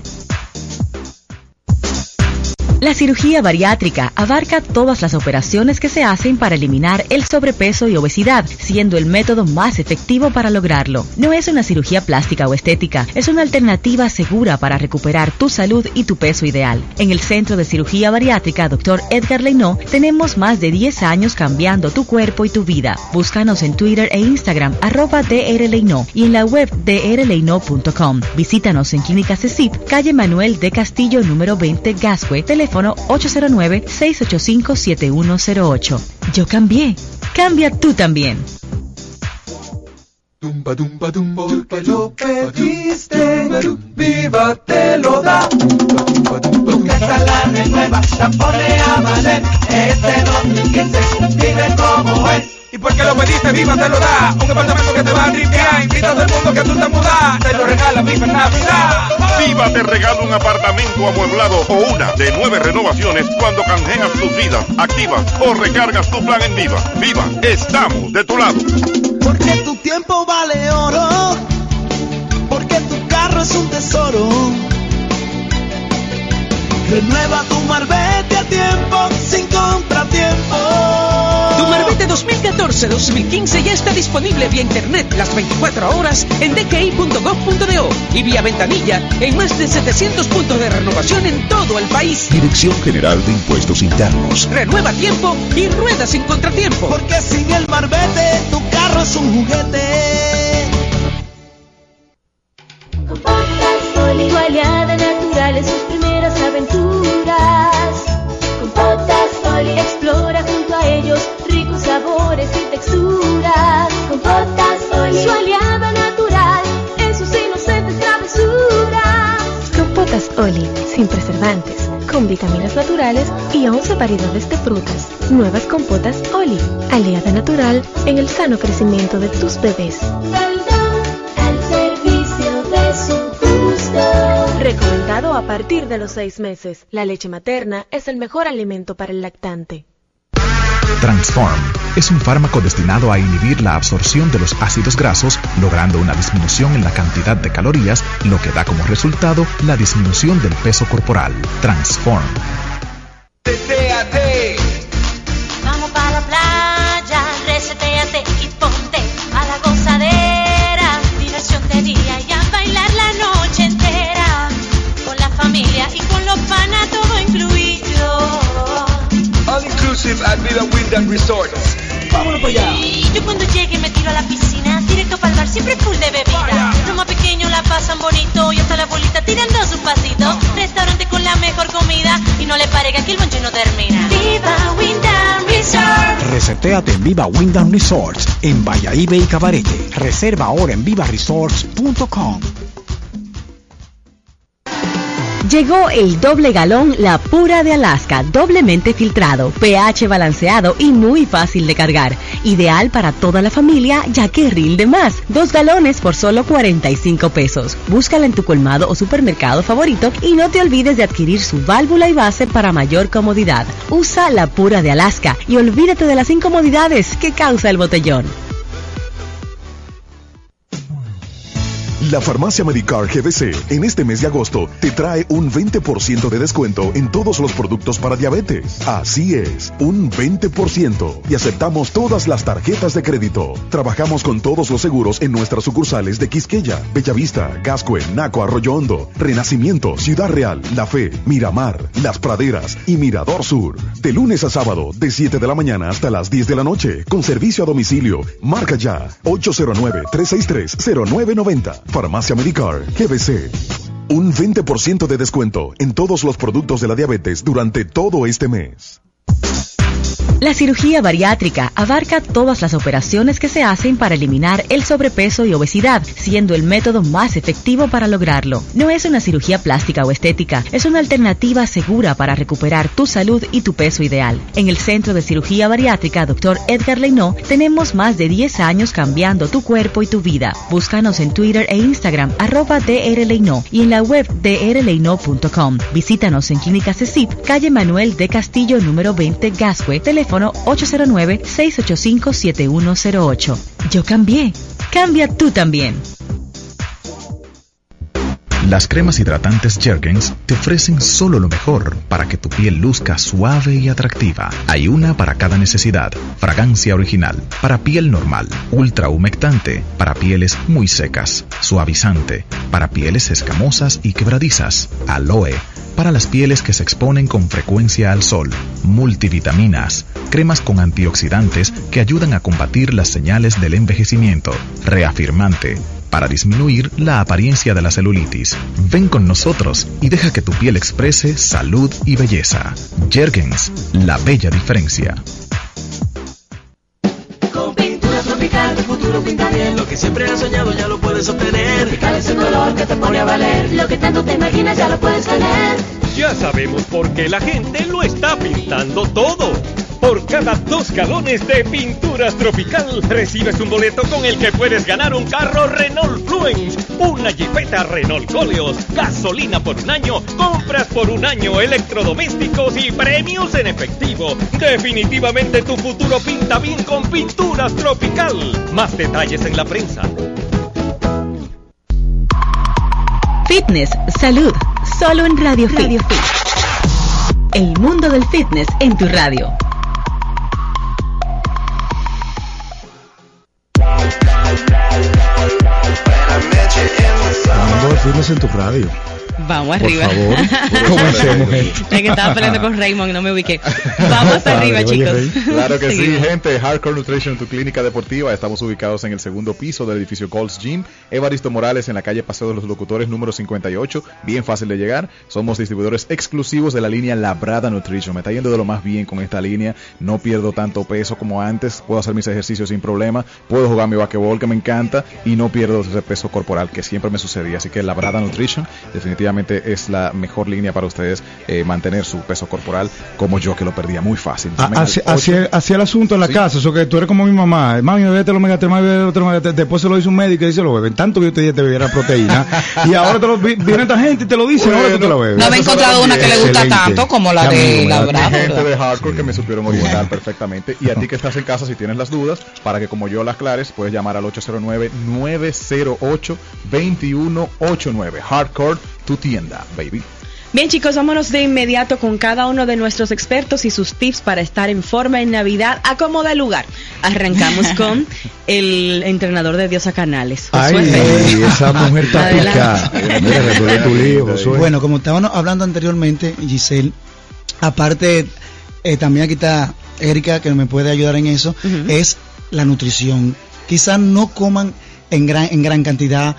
La cirugía bariátrica abarca todas las operaciones que se hacen para eliminar el sobrepeso y obesidad, siendo el método más efectivo para lograrlo. No es una cirugía plástica o estética, es una alternativa segura para recuperar tu salud y tu peso ideal. En el Centro de Cirugía Bariátrica Dr. Edgar Leinó tenemos más de 10 años cambiando tu cuerpo y tu vida. Búscanos en Twitter e Instagram arroba drleinó y en la web drleinó.com. Visítanos en Clínica CECIP, calle Manuel de Castillo número 20 Gascue, teléfono 809-685-7108. Yo cambié. Cambia tú también. Tumba, tumba, tumba, porque lo pediste, viva te lo da. Porque esta la renueva, la pone a valer. Este 2015, vive como es. Y porque lo pediste, Viva te lo da. Un apartamento que te va a tripear. Invita a todo el mundo que tú te mudas. Te lo regala Viva en Navidad. Viva te regala un apartamento amueblado o una de nueve renovaciones cuando canjeas tus vidas, activas o recargas tu plan en Viva. Viva, estamos de tu lado. Porque tu tiempo vale oro. Porque tu carro es un tesoro. Renueva tu marbete a tiempo sin contratiempo. Tu Marbete 2014 2014-2015 ya está disponible vía internet las 24 horas en dki.gov.do y vía ventanilla en más de 700 puntos de renovación en todo el país. Dirección General de Impuestos Internos. Renueva tiempo y rueda sin contratiempo. Porque sin el marbete tu carro es un juguete. Compotas Oli, tu aliada natural en sus primeras aventuras. Compotas Oli, explora junto a ellos ricos sabores y texturas. Compotas Oli, su aliada natural en sus inocentes travesuras. Compotas Oli, sin preservantes, con vitaminas naturales y 11 variedades de frutas. Nuevas compotas Oli, aliada natural en el sano crecimiento de tus bebés. Al servicio de su gusto. Recomendado a partir de los 6 meses. La leche materna es el mejor alimento para el lactante. Transform es un fármaco destinado a inhibir la absorción de los ácidos grasos, logrando una disminución en la cantidad de calorías, lo que da como resultado la disminución del peso corporal. Transform. Inclusive at Viva Windham Resort. Vámonos para allá. Yo cuando llegue me tiro a la piscina, directo para el bar, siempre full de bebida. Los más pequeños la pasan bonito y hasta la bolita tirando su pasito. Restaurante con la mejor comida y no le pare que aquí el bonche no termina. Viva Windham Resort. Resetéate en Viva Windham Resorts en Bayahibe y Cabarete. Reserva ahora en vivaresorts.com. Llegó el doble galón La Pura de Alaska, doblemente filtrado, pH balanceado y muy fácil de cargar. Ideal para toda la familia ya que rinde más. Dos galones por solo 45 pesos. Búscala en tu colmado o supermercado favorito y no te olvides de adquirir su válvula y base para mayor comodidad. Usa La Pura de Alaska y olvídate de las incomodidades que causa el botellón. La farmacia Medicar GBC en este mes de agosto te trae un 20% de descuento en todos los productos para diabetes. Así es, un 20%. Y aceptamos todas las tarjetas de crédito. Trabajamos con todos los seguros en nuestras sucursales de Quisqueya, Bellavista, Gascue, Naco, Arroyo Hondo, Renacimiento, Ciudad Real, La Fe, Miramar, Las Praderas y Mirador Sur. De lunes a sábado, de 7 de la mañana hasta las 10 de la noche, con servicio a domicilio. Marca ya 809-363-0990. Farmacia Medicar, GBC. Un 20% de descuento en todos los productos de la diabetes durante todo este mes. La cirugía bariátrica abarca todas las operaciones que se hacen para eliminar el sobrepeso y obesidad, siendo el método más efectivo para lograrlo. No es una cirugía plástica o estética, es una alternativa segura para recuperar tu salud y tu peso ideal. En el Centro de Cirugía Bariátrica Dr. Edgar Leinó tenemos más de 10 años cambiando tu cuerpo y tu vida. Búscanos en Twitter e Instagram arroba drleinó y en la web drleinó.com. Visítanos en Clínica CECIP, calle Manuel de Castillo número 20 Gascue, teléfono 809-685-7108. Yo cambié. Cambia tú también. Las cremas hidratantes Jergens te ofrecen solo lo mejor para que tu piel luzca suave y atractiva. Hay una para cada necesidad. Fragancia original para piel normal, ultra humectante para pieles muy secas, suavizante para pieles escamosas y quebradizas, aloe para las pieles que se exponen con frecuencia al sol, multivitaminas, cremas con antioxidantes que ayudan a combatir las señales del envejecimiento, reafirmante para disminuir la apariencia de la celulitis. Ven con nosotros y deja que tu piel exprese salud y belleza. Jergens, la bella diferencia. Con pintura tropical, futuro pinta bien. Lo que siempre has soñado ya lo puedes obtener. Tropical es el color que te pone a valer. Lo que tanto te imaginas ya lo puedes tener. Ya sabemos por qué la gente lo está pintando todo. Por cada dos galones de pinturas tropical recibes un boleto con el que puedes ganar un carro Renault Fluence, una Jeepeta Renault Coleos, gasolina por un año, compras por un año, electrodomésticos y premios en efectivo. Definitivamente tu futuro pinta bien con pinturas tropical. Más detalles en la prensa. Fitness, salud, solo en Radio Fit. El mundo del fitness en tu radio. Fitness en tu radio. Vamos Por arriba. favor, comencemos, <laughs> gente. Es que estaba peleando con Raymond y no me ubiqué. Vamos arriba, chicos. <laughs> Claro que sí, gente. Hardcore Nutrition, tu clínica deportiva. Estamos ubicados en el segundo piso del edificio Gold's Gym. Evaristo Morales en la calle Paseo de los Locutores número 58. Bien fácil de llegar. Somos distribuidores exclusivos de la línea Labrada Nutrition. Me está yendo de lo más bien con esta línea. No pierdo tanto peso como antes. Puedo hacer mis ejercicios sin problema. Puedo jugar mi basquetbol que me encanta. Y no pierdo ese peso corporal que siempre me sucedía. Así que Labrada Nutrition definitivamente es la mejor línea para ustedes eh, mantener su peso corporal como yo que lo perdía muy fácil. Ah, así, así el asunto en la casa, eso que tú eres como mi mamá, mami, bebete los omega 3, mami, bebete los omega 3, después se lo dice un médico y dice, lo beben, tanto que yo te dije te bebiera proteína, <laughs> y ahora te lo, vi- viene esta gente y te lo dice, ahora tú te lo bebes. No me he encontrado una que le gusta Excelente. tanto como la de amigo, la. Brava, gente de hardcore que me supieron orientar <laughs> perfectamente. Y a ti que estás en casa, si tienes las dudas, para que como yo las clares, puedes llamar al 809-908-2189. Hardcore, tu tienda, baby. Bien chicos, vámonos de inmediato con cada uno de nuestros expertos y sus tips para estar en forma en Navidad. Acomoda el lugar. Arrancamos <laughs> con el entrenador de Diosa Canales. Ay, Josué Pérez. esa mujer está picada. Bueno, como estábamos hablando anteriormente, Giselle, aparte, eh, también aquí está Erika, que me puede ayudar en eso, es la nutrición. Quizás no coman en gran, en gran cantidad,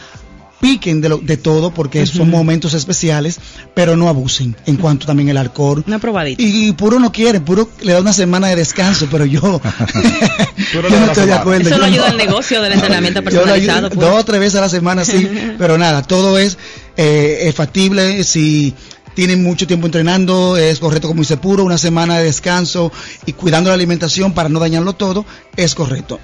piquen de, lo, de todo porque son momentos especiales, pero no abusen en cuanto también el alcohol. Una probadita. Y, puro no quiere, puro le da una semana de descanso, pero yo, <laughs> yo no estoy de acuerdo. Eso no ayuda no. al negocio del entrenamiento Yo lo ayudo personalizado. pues. dos o tres veces a la semana, sí, <laughs> pero nada, todo es, eh, es factible, si tienen mucho tiempo entrenando, es correcto como dice puro, una semana de descanso y cuidando la alimentación para no dañarlo todo, es correcto.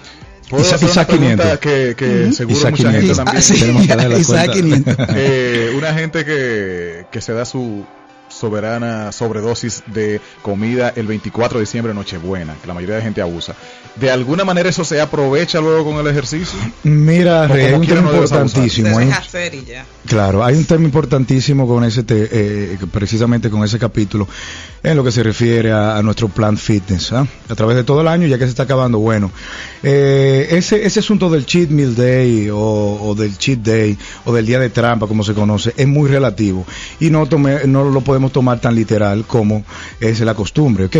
¿Puedo Isaac- hacer una Isaac pregunta 500. que, que seguro Isaac mucha gente 500. también Ah, <laughs> sí, Tenemos que darle la Isaac cuenta. 500. Eh, una gente que, que se da su soberana sobredosis de comida el 24 de diciembre, Nochebuena, que la mayoría de gente abusa. ¿De alguna manera eso se aprovecha luego con el ejercicio? Mira, hay un tema no importantísimo. hay un- hacer y ya. Claro, hay un tema importantísimo con ese, te- eh, precisamente con ese capítulo, en lo que se refiere a, a nuestro plan fitness, ¿ah? a través de todo el año, ya que se está acabando. Bueno, eh, ese, ese asunto del cheat meal day o, o del cheat day o del día de trampa, como se conoce, es muy relativo y no, tome- no lo podemos tomar tan literal como es la costumbre, ¿ok?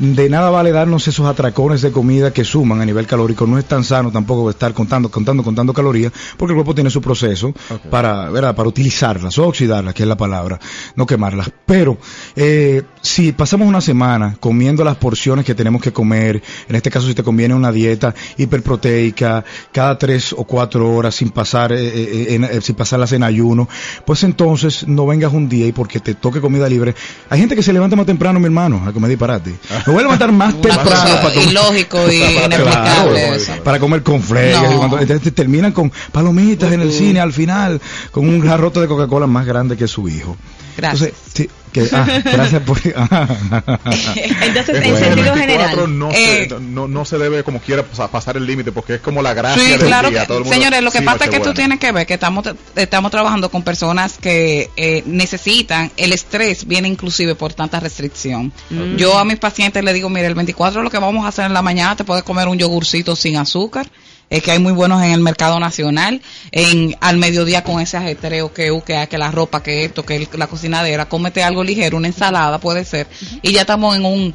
De nada vale darnos esos atracones de comida que suman a nivel calórico, no es tan sano tampoco estar contando, contando, contando calorías, porque el cuerpo tiene su proceso para, ¿verdad? para utilizarlas o oxidarlas, que es la palabra, no quemarlas. Pero eh, si pasamos una semana comiendo las porciones que tenemos que comer, en este caso si te conviene una dieta hiperproteica, cada tres o cuatro horas sin pasar, eh, eh, en- eh, sin pasarlas en ayuno, pues entonces no vengas un día y porque te toque comida libre. Hay gente que se levanta más temprano, mi hermano, a comer disparate. <laughs> Me voy a levantar más temprano para comer. ilógico y <laughs> inexplicable eso. para comer con flegas. No. entonces terminan con palomitas en el cine al final, con un jarrote de Coca-Cola más grande que su hijo. Gracias. Entonces, sí, que, ah, <laughs> gracias por... <laughs> Entonces, en sentido 24 general. No, Eh, se, no, no se debe como quiera pas- pasar el límite porque es como la gracia Sí, del claro. día. que- todo el mundo, señores, lo que sí, pasa es que tú Nochebuena. tienes que ver que estamos, estamos trabajando con personas que eh, necesitan, el estrés viene inclusive por tanta restricción. Mm. Yo a mis pacientes les digo, mire, el 24 lo que vamos a hacer en la mañana, te puedes comer un yogurcito sin azúcar. Es que hay muy buenos en el mercado nacional, en al mediodía con ese ajetreo que, uh, que la ropa, que esto, que el- la cocinadera, cómete algo ligero, una ensalada puede ser, y ya estamos en un,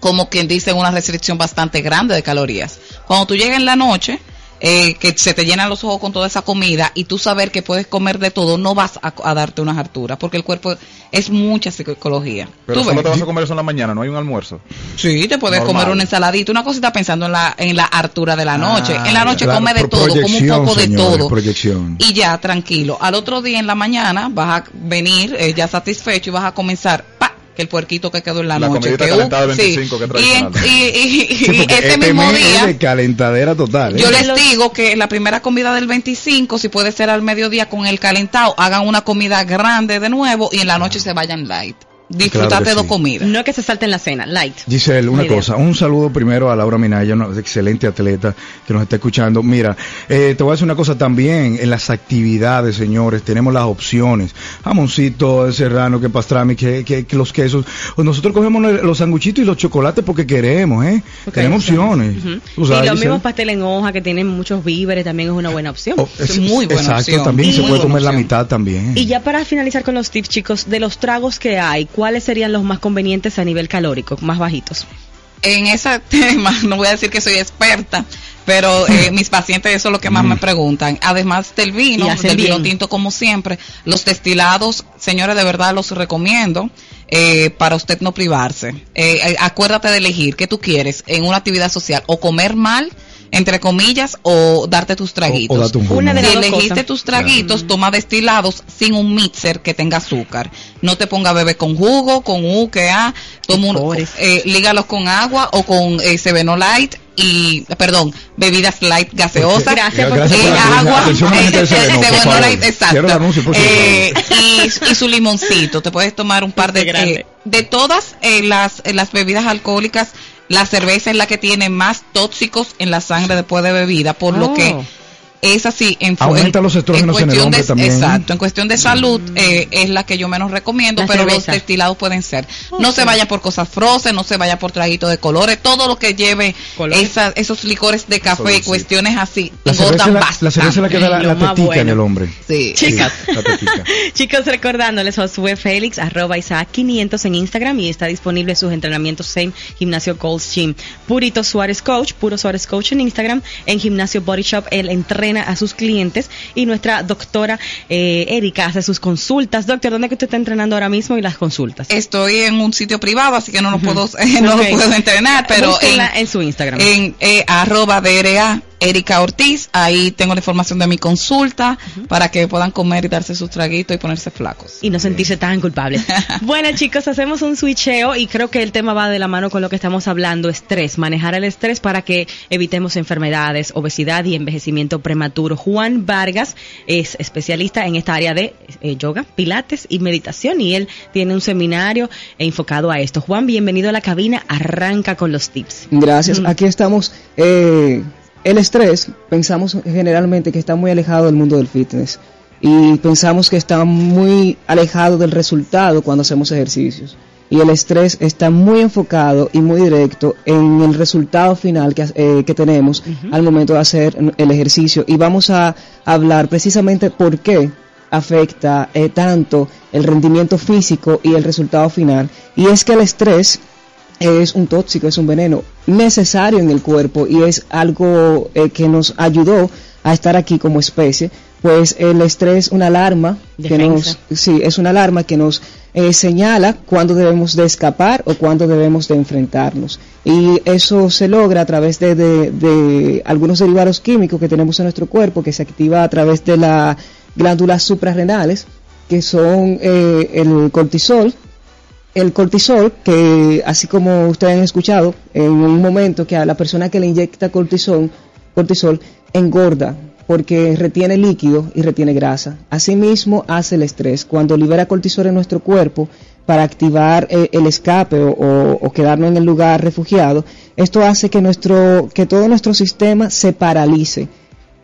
como quien dice, una restricción bastante grande de calorías. Cuando tú llegas en la noche, eh, que se te llenan los ojos con toda esa comida y tú saber que puedes comer de todo, no vas a, a darte unas harturas, porque el cuerpo es mucha psicología. Pero te vas a comer eso en la mañana, no hay un almuerzo. Sí, te puedes Normal. comer una ensaladita, una cosita pensando en la, en la hartura de la noche. Ah, en la noche Claro, come de todo, come un poco de todo. proyección. Y ya, tranquilo. Al otro día en la mañana vas a venir eh, ya satisfecho y vas a comenzar, pa, que el puerquito que quedó en la, La noche. que, calentada de sí. 25, que y, y, y- y- Sí, y porque ese este mismo es día... de calentadera total. ¿eh? Yo les digo que la primera comida del 25, si puede ser al mediodía con el calentado, hagan una comida grande de nuevo y en la noche se vayan light. Disfrutarte Claro dos sí. comidas. No es que se salte en la cena, light. Giselle, una idea. cosa, un saludo primero a Laura Minaya, una excelente atleta que nos está escuchando. Mira, eh, te voy a decir una cosa también, en las actividades, señores, tenemos las opciones. Jamoncito, serrano, que pastrami, que, que, que los quesos. Pues nosotros cogemos los sanguchitos y los chocolates porque queremos, ¿eh? Tenemos opciones. Y los Giselle. mismos pastel en hoja que tienen muchos víveres también es una buena opción. Oh, es- Exacto, también Y- se puede comer la mitad también. Y ya para finalizar con los tips, chicos, de los tragos que hay, ¿cuáles serían los más convenientes a nivel calórico, más bajitos? en ese tema, <laughs> no voy a decir que soy experta, pero eh, <laughs> mis pacientes eso es lo que más me preguntan. Además del vino, del vino tinto como siempre, los destilados, señores, de verdad los recomiendo eh, para usted no privarse. Eh, eh, acuérdate de elegir qué tú quieres en una actividad social, o comer mal, entre comillas, o darte tus traguitos. O- o date un Una de si elegiste cosas. tus traguitos, toma destilados sin un mixer que tenga azúcar. No te ponga bebé con jugo, con U, que A, toma un, eh, lígalos con agua o con eh, Seveno Light y, perdón, bebidas light gaseosas. Gracias por- Gracias Eh, agua, de eh, y, y su limoncito. Te puedes tomar un par de... Grande. eh, de todas eh, las, eh, las bebidas alcohólicas, la cerveza es la que tiene más tóxicos en la sangre después de bebida, por Oh. lo que es así en, Aumenta en- los estrógenos en el cuestión hombre de, también. Exacto, en cuestión de salud eh, es la que yo menos recomiendo, La pero los cerveza. destilados pueden ser. No se vaya por cosas frozen, no se vaya por traguitos de colores, todo lo que lleve esa- esos licores de café y dulcito. cuestiones así, La cerveza, la, la cerveza la que da la, la más tetica en bueno. el hombre. Sí. Chicas. La tetica. <laughs> Chicos, recordándoles, Josué Félix, arroba Isaac 500 en Instagram y está disponible sus entrenamientos en Gimnasio Gold's Gym. Purito Suárez Coach, Puro Suárez Coach en Instagram, en Gimnasio Body Shop, él a sus clientes y nuestra doctora eh, Erika hace sus consultas. Doctor, ¿dónde que usted está entrenando ahora mismo y las consultas? Estoy en un sitio privado, así que no lo puedo, <laughs> no Ok. lo puedo entrenar, pero en su Instagram. en eh, arroba DRA Erika Ortiz, ahí tengo la información de mi consulta para que puedan comer y darse sus traguitos y ponerse flacos. y no sentirse tan culpables. <laughs> bueno, chicos, hacemos un switcheo y creo que el tema va de la mano con lo que estamos hablando, estrés, manejar el estrés para que evitemos enfermedades, obesidad y envejecimiento prematuro. Juan Vargas es especialista en esta área de eh, yoga, pilates y meditación y él tiene un seminario enfocado a esto. Juan, bienvenido a la cabina, arranca con los tips. Gracias. Aquí estamos. eh, el estrés, pensamos generalmente que está muy alejado del mundo del fitness y pensamos que está muy alejado del resultado cuando hacemos ejercicios. Y el estrés está muy enfocado y muy directo en el resultado final que, eh, que tenemos al momento de hacer el ejercicio. Y vamos a hablar precisamente por qué afecta eh, tanto el rendimiento físico y el resultado final. Y es que el estrés es un tóxico, es un veneno necesario en el cuerpo y es algo eh, que nos ayudó a estar aquí como especie, pues el estrés una alarma que nos sí, es una alarma que nos eh, señala cuándo debemos de escapar o cuándo debemos de enfrentarnos. Y eso se logra a través de, de- de algunos derivados químicos que tenemos en nuestro cuerpo, que se activa a través de las glándulas suprarrenales, que son eh, el cortisol, el cortisol, que así como ustedes han escuchado en un momento que a la persona que le inyecta cortisol, engorda porque retiene líquido y retiene grasa. Asimismo hace el estrés. Cuando libera cortisol en nuestro cuerpo para activar eh, el escape o, o- quedarnos en el lugar refugiado, esto hace que nuestro, que todo nuestro sistema se paralice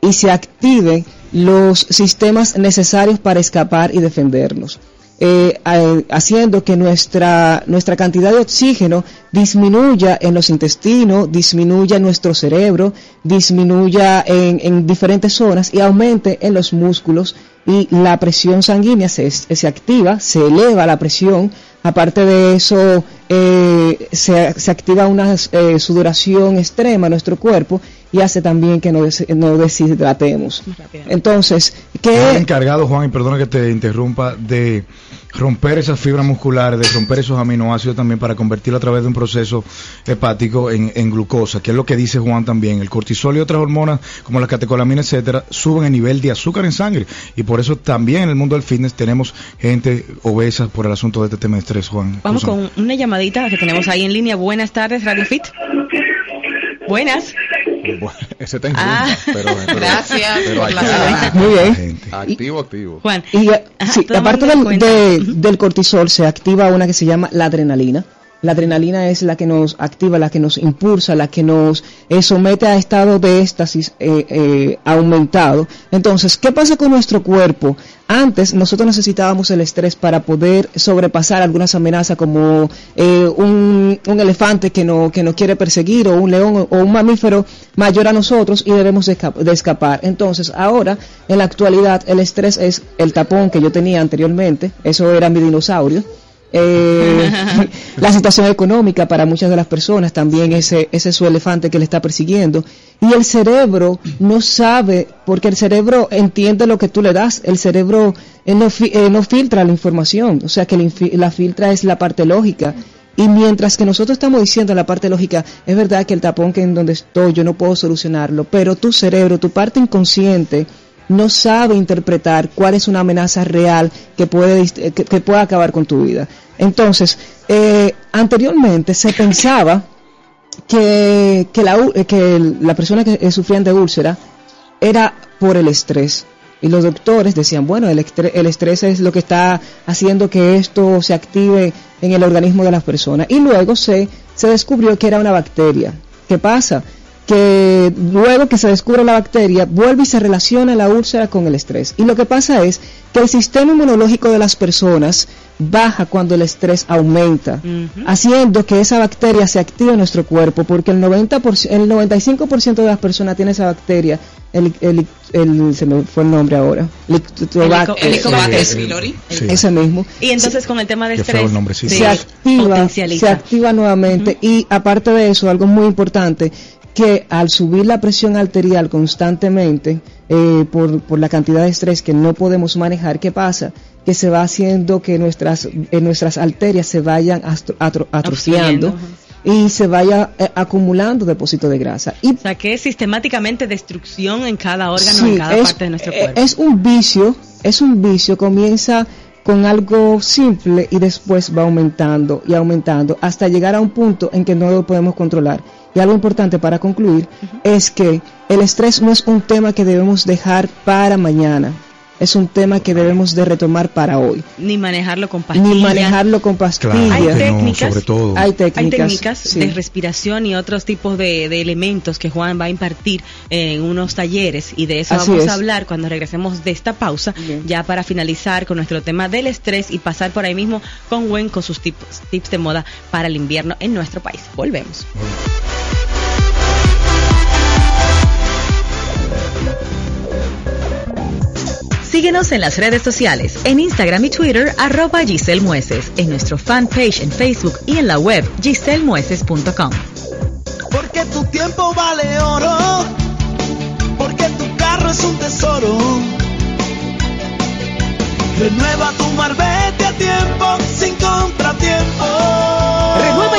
y se activen los sistemas necesarios para escapar y defendernos. Eh, a- haciendo que nuestra, nuestra cantidad de oxígeno disminuya en los intestinos, disminuya en nuestro cerebro, disminuya en, en diferentes zonas y aumente en los músculos y la presión sanguínea se, se activa, se eleva la presión, aparte de eso eh, se, se activa una eh, sudoración extrema en nuestro cuerpo y hace también que nos, des- deshidratemos. Entonces, ¿qué, encargado, Juan, y perdona que te interrumpa, de romper esas fibras musculares, de romper esos aminoácidos también para convertirlo a través de un proceso hepático en, en glucosa, que es lo que dice Juan también. El cortisol y otras hormonas, como la catecolamina, etcétera, suben el nivel de azúcar en sangre. Y por eso también en el mundo del fitness tenemos gente obesa por el asunto de este tema de estrés, Juan. Vamos con una llamadita que tenemos ahí en línea. Buenas tardes, Radio Fit. Buenas. Bueno, ese está en Ah, pero, pero- gracias pero. Muy bien. Activo, activo. Juan. Y eh, Ajá, sí, aparte del, de- del cortisol se activa una que se llama la adrenalina. La adrenalina es la que nos activa, la que nos impulsa, la que nos eh, somete a estado de éxtasis eh, eh, aumentado. Entonces, ¿qué pasa con nuestro cuerpo? Antes nosotros necesitábamos el estrés para poder sobrepasar algunas amenazas como un, un elefante que, no, que nos quiere perseguir o un león o un mamífero mayor a nosotros y debemos de escapar. Entonces, ahora, en la actualidad, el estrés es el tapón que yo tenía anteriormente, eso era mi dinosaurio. Eh, <laughs> la situación económica para muchas de las personas también ese, ese es su elefante que le está persiguiendo. Y el cerebro no sabe porque el cerebro entiende lo que tú le das. El cerebro eh, no, fi- eh, no filtra la información. O sea que la, la filtra es la parte lógica. Y mientras que nosotros estamos diciendo la parte lógica, es verdad que el tapón que en donde estoy yo no puedo solucionarlo, pero tu cerebro, tu parte inconsciente, no sabe interpretar cuál es una amenaza real que puede, eh, que, que acabar con tu vida. Entonces, eh, anteriormente se pensaba que, que, la, eh, que la persona que sufrían de úlcera era por el estrés. Y los doctores decían, bueno, el, estre- el estrés es lo que está haciendo que esto se active en el organismo de las personas. Y luego se, se descubrió que era una bacteria. ¿Qué pasa? Que luego que se descubre la bacteria, vuelve y se relaciona la úlcera con el estrés. Y lo que pasa es que el sistema inmunológico de las personas baja cuando el estrés aumenta, haciendo que esa bacteria se active en nuestro cuerpo, porque el 90%, el 95% de las personas tiene esa bacteria, el, el- el- se me fue el nombre ahora, Helicobacter pylori. sí. ese mismo. Y entonces con el tema de estrés nombre, sí. se activa, se activa nuevamente y aparte de eso, algo muy importante, que al subir la presión arterial constantemente eh, por, por la cantidad de estrés que no podemos manejar, ¿qué pasa? Que se va haciendo que nuestras, eh, nuestras arterias se vayan astro- atro- atrofiando y se vaya eh, acumulando depósito de grasa. Y O sea, que es sistemáticamente destrucción en cada órgano, Sí, en cada es, parte de nuestro eh, cuerpo. es un vicio, es un vicio, comienza con algo simple y después va aumentando y aumentando hasta llegar a un punto en que no lo podemos controlar. Y algo importante para concluir es que el estrés no es un tema que debemos dejar para mañana, es un tema que debemos de retomar para hoy. Ni manejarlo con pastillas. Ni manejarlo con pastillas. hay técnicas, Hay hay técnicas, técnicas sí. de respiración y otros tipos de, de elementos que Juan va a impartir en unos talleres y de eso Así vamos es. a hablar cuando regresemos de esta pausa, ya para finalizar con nuestro tema del estrés y pasar por ahí mismo con Gwen con sus tips, tips de moda para el invierno en nuestro país. Volvemos. Síguenos en las redes sociales, en Instagram y Twitter, arroba Giselle Mueces, en nuestro fanpage en Facebook y en la web giselmueces.com. Porque tu tiempo vale oro. Porque tu carro es un tesoro. Renueva tu marbete a tiempo, sin contratiempo.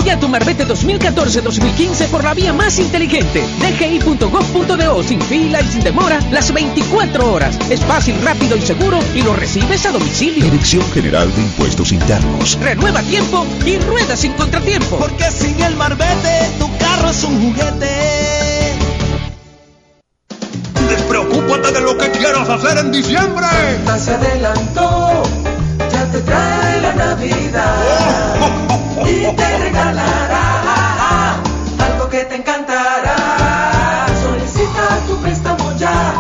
Renueva ya tu Marbete 2014-2015 por la vía más inteligente. DGI.gov.do sin fila y sin demora las 24 horas. Es fácil, rápido y seguro y lo recibes a domicilio. Dirección General de Impuestos Internos. Renueva a tiempo y rueda sin contratiempo. Porque sin el marbete tu carro es un juguete. Despreocúpate de lo que quieras hacer en diciembre. se adelantó, te trae la Navidad y te regalará algo que te encantará. Solicita tu préstamo ya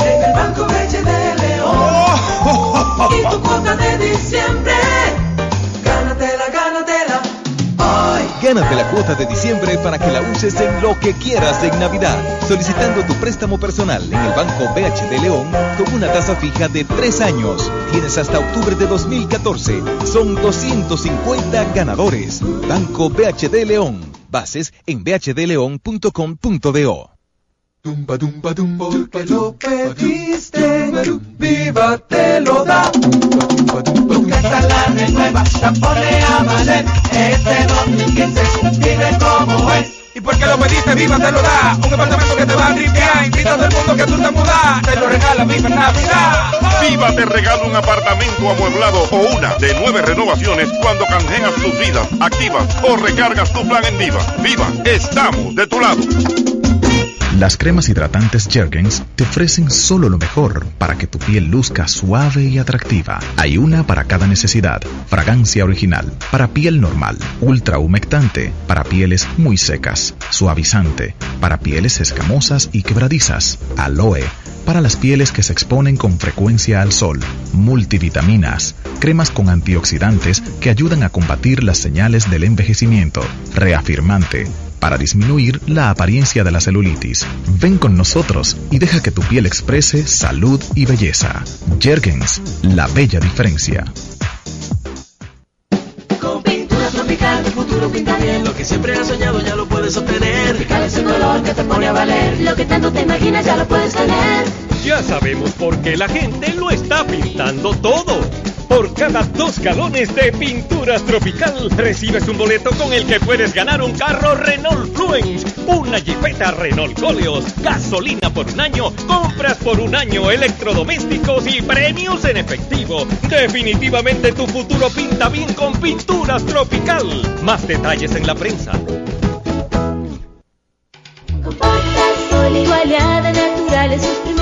en el Banco BH de León y tu cuota de diciembre. Gánatela, gánatela. Gánate la cuota de diciembre para que la uses en lo que quieras en Navidad, solicitando tu préstamo personal en el Banco BHD León con una tasa fija de 3 años. Tienes hasta octubre de 2014. Son 250 ganadores. Banco BHD León. Bases en bhdleón.com.do. Tumba, tumba, tumba, porque lo pediste, viva te lo da. Tu la renueva, la pone a valer. Este 2015 vive como es. Y porque lo pediste, Viva te lo da. Un apartamento que te va a tripear. Invita todo el mundo que tú te mudas. Te lo regala Viva Navidad. Viva te regala un apartamento amueblado o una de nueve renovaciones cuando canjeas tus vidas, activas o recargas tu plan en Viva. Viva, estamos de tu lado. Las cremas hidratantes Jergens te ofrecen solo lo mejor para que tu piel luzca suave y atractiva. Hay una para cada necesidad. Fragancia original para piel normal, ultra humectante para pieles muy secas, suavizante para pieles escamosas y quebradizas, aloe para las pieles que se exponen con frecuencia al sol, multivitaminas, cremas con antioxidantes que ayudan a combatir las señales del envejecimiento, reafirmante, para disminuir la apariencia de la celulitis. Ven con nosotros y deja que tu piel exprese salud y belleza. Jergens, la bella diferencia. Con pintura tropical, tu futuro pinta bien. Lo que siempre has soñado ya lo puedes obtener. Tropical es un color que te pone a valer. Lo que tanto te imaginas ya lo puedes tener. Ya sabemos por qué la gente lo está pintando todo. Por cada dos galones de pinturas tropical recibes un boleto con el que puedes ganar un carro Renault Fluence, una Jeepeta Renault Coleos, gasolina por un año, compras por un año, electrodomésticos y premios en efectivo. Definitivamente tu futuro pinta bien con pinturas tropical. Más detalles en la prensa. Sus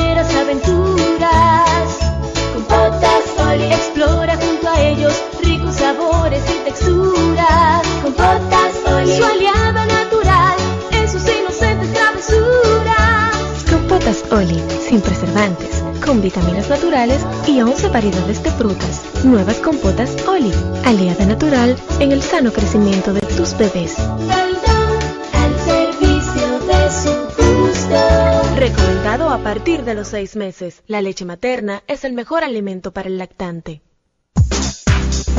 explora junto a ellos ricos sabores y texturas. Con potas Oli, su aliada natural en sus inocentes travesuras. Compotas Oli, sin preservantes, con vitaminas naturales y 11 variedades de frutas. Nuevas compotas Oli, aliada natural en el sano crecimiento de tus bebés. Recomendado a partir de los seis meses. La leche materna es el mejor alimento para el lactante.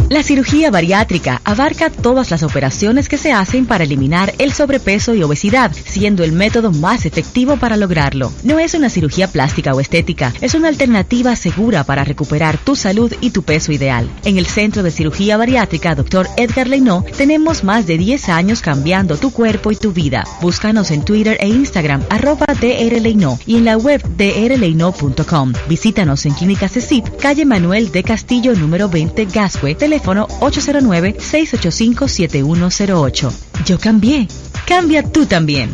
La cirugía bariátrica abarca todas las operaciones que se hacen para eliminar el sobrepeso y obesidad, siendo el método más efectivo para lograrlo. No es una cirugía plástica o estética, es una alternativa segura para recuperar tu salud y tu peso ideal. En el Centro de Cirugía Bariátrica Dr. Edgar Leinó tenemos más de 10 años cambiando tu cuerpo y tu vida. Búscanos en Twitter e Instagram arroba drleinó y en la web drleinó.com. Visítanos en Clínica CECIP, calle Manuel de Castillo número 20 Gascue, teléfono 809-685-7108. Yo cambié. Cambia tú también.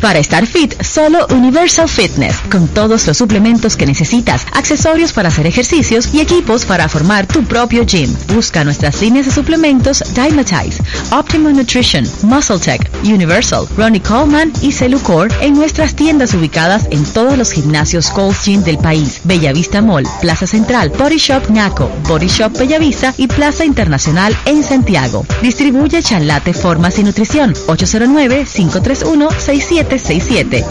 Para estar fit, solo Universal Fitness, con todos los suplementos que necesitas, accesorios para hacer ejercicios y equipos para formar tu propio gym. Busca nuestras líneas de suplementos Dymatize, Optimum Nutrition, Muscle Tech, Universal, Ronnie Coleman y Cellucor en nuestras tiendas ubicadas en todos los gimnasios Gold's Gym del país, Bellavista Mall, Plaza Central, Body Shop Naco, Body Shop Bellavista y Plaza Internacional en Santiago. Distribuye Chanlate Formas y Nutrición 809 531 67 67.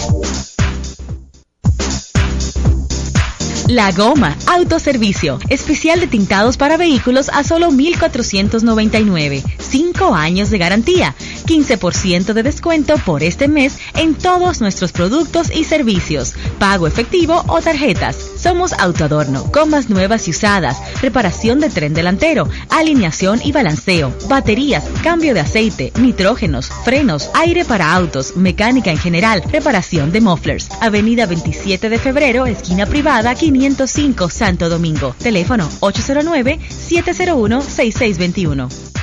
La Goma, autoservicio, especial de tintados para vehículos a solo 1,499. 5 años de garantía, 15% de descuento por este mes en todos nuestros productos y servicios, pago efectivo o tarjetas. Somos Autoadorno, gomas nuevas y usadas, reparación de tren delantero, alineación y balanceo, baterías, cambio de aceite, nitrógenos, frenos, aire para autos, mecánica en general, reparación de mufflers. Avenida 27 de febrero, esquina privada 505 Santo Domingo. Teléfono 809-701-6621.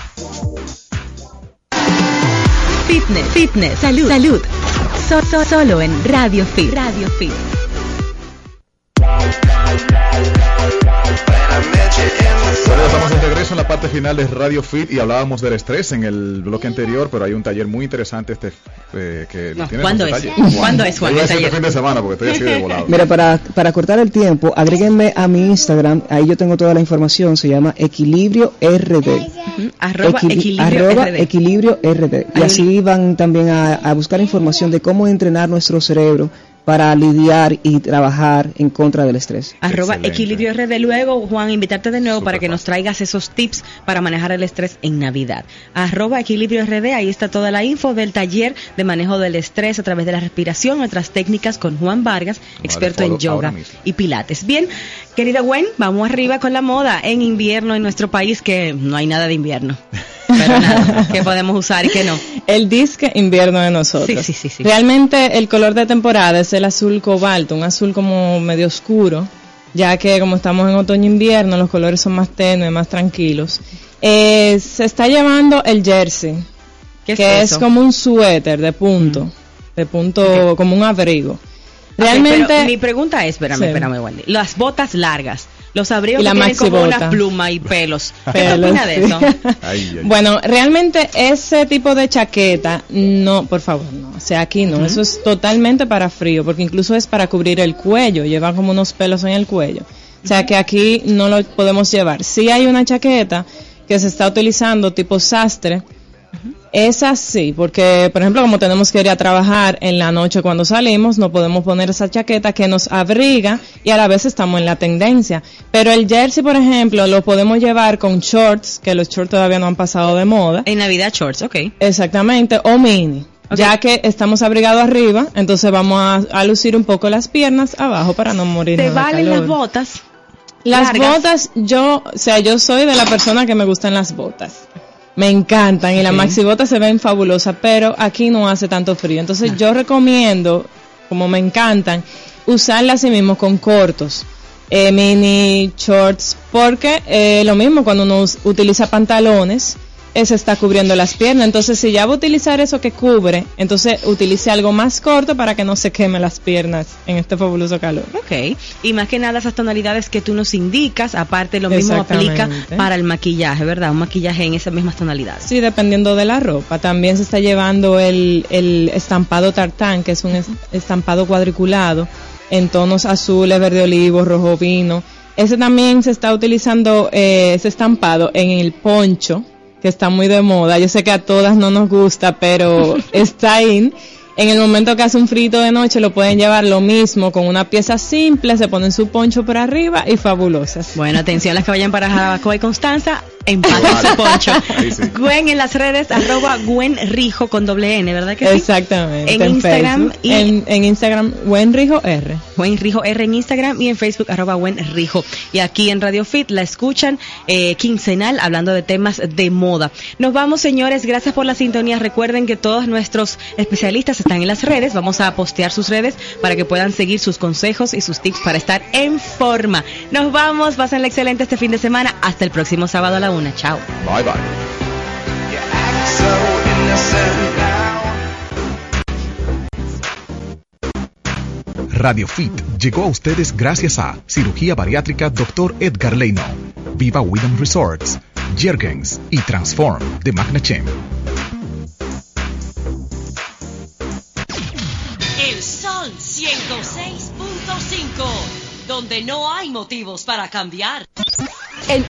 Fitness, fitness, salud, salud. So- so- solo en Radio Fit. Radio Fit. Bueno, ya estamos de regreso en la parte final de Radio Fit y hablábamos del estrés en el bloque anterior, pero hay un taller muy interesante este eh, que No, tiene ¿cuándo es? taller. ¿Cuándo es, decir taller? este fin de semana porque estoy así de volado. Mira, para, para cortar el tiempo, agréguenme a mi Instagram, ahí yo tengo toda la información, se llama Equilibrio RD. Arroba Equili- equilibrio arroba RD. equilibrio RD. Y así van también a, a buscar información de cómo entrenar nuestro cerebro para lidiar y trabajar en contra del estrés. Arroba equilibrio RD. Luego, Juan, invitarte de nuevo para que nos traigas esos tips para manejar el estrés en Navidad. Arroba equilibrio RD, ahí está toda la info del taller de manejo del estrés a través de la respiración, otras técnicas con Juan Vargas, experto en yoga y pilates. Bien, querida Gwen, vamos arriba con la moda en invierno en nuestro país, que no hay nada de invierno. <laughs> Nada, que podemos usar y que no. <laughs> El disque invierno de nosotros. Sí, sí, sí, sí. Realmente el color de temporada es el azul cobalto, un azul como medio oscuro, ya que como estamos en otoño-invierno, los colores son más tenues, más tranquilos. Eh, se está llevando el jersey, ¿Qué es que es como un suéter de punto, de punto, como un abrigo. Realmente, mi pregunta es, espérame, espérame, Wendy. Las botas largas, los abrigos Y la que tienen como maxibota. una pluma y pelos. <laughs> ¿Qué te Pelos, opina de sí. eso? Bueno, realmente ese tipo de chaqueta, no, por favor, no. O sea, aquí no. Eso es totalmente para frío, porque incluso es para cubrir el cuello. Lleva como unos pelos en el cuello. O sea, que aquí no lo podemos llevar. Si hay una chaqueta que se está utilizando tipo sastre, es así, porque por ejemplo como tenemos que ir a trabajar en la noche cuando salimos, no podemos poner esa chaqueta que nos abriga y a la vez estamos en la tendencia. Pero el jersey, por ejemplo, lo podemos llevar con shorts, que los shorts todavía no han pasado de moda. En Navidad shorts, ok. Exactamente, o mini. Ya que estamos abrigados arriba, entonces vamos a, a lucir un poco las piernas abajo para no morir. ¿Te valen las botas? Las largas? botas, yo, o sea, yo soy de la persona que me gustan las botas. Me encantan y las Ok. maxibotas se ven fabulosas, pero aquí no hace tanto frío. Entonces yo recomiendo, como me encantan, usarlas así mismo con cortos, eh, mini shorts, porque eh, lo mismo cuando uno utiliza pantalones, se está cubriendo las piernas. Entonces si ya va a utilizar eso que cubre, entonces utilice algo más corto para que no se queme las piernas en este fabuloso calor. Ok, y más que nada esas tonalidades que tú nos indicas, aparte lo mismo aplica para el maquillaje, ¿verdad? Un maquillaje en esas mismas tonalidades. Sí, dependiendo de la ropa. También se está llevando el, el estampado tartán, que es un es- estampado cuadriculado en tonos azules, verde olivo, rojo vino. Ese también se está utilizando, eh, ese estampado en el poncho, que está muy de moda. Yo sé que a todas no nos gusta, pero <laughs> está in. En el momento que hace un frito de noche lo pueden llevar lo mismo con una pieza simple, se ponen su poncho por arriba y fabulosas. Bueno, atención las que vayan para Jarabacoa y Constanza, empaten su poncho. Gwen en las redes, arroba Gwen Rijo con doble N, ¿verdad que sí? Exactamente. En Instagram Facebook. y- en, en Instagram, Wenrijo R. Gwen Rijo R en Instagram y en Facebook arroba Gwen Rijo. Y aquí en Radio Fit la escuchan eh, quincenal hablando de temas de moda. Nos vamos señores, gracias por la sintonía. Recuerden que todos nuestros especialistas están en las redes. Vamos a postear sus redes para que puedan seguir sus consejos y sus tips para estar en forma. Nos vamos, pasen excelente este fin de semana. Hasta el próximo sábado a la una. Chao. Bye bye. Radio Fit llegó a ustedes gracias a Cirugía Bariátrica Dr. Edgar Leino, Viva Widom Resorts, Jergens y Transform de Magnachem. El Sol 106.5, donde no hay motivos para cambiar.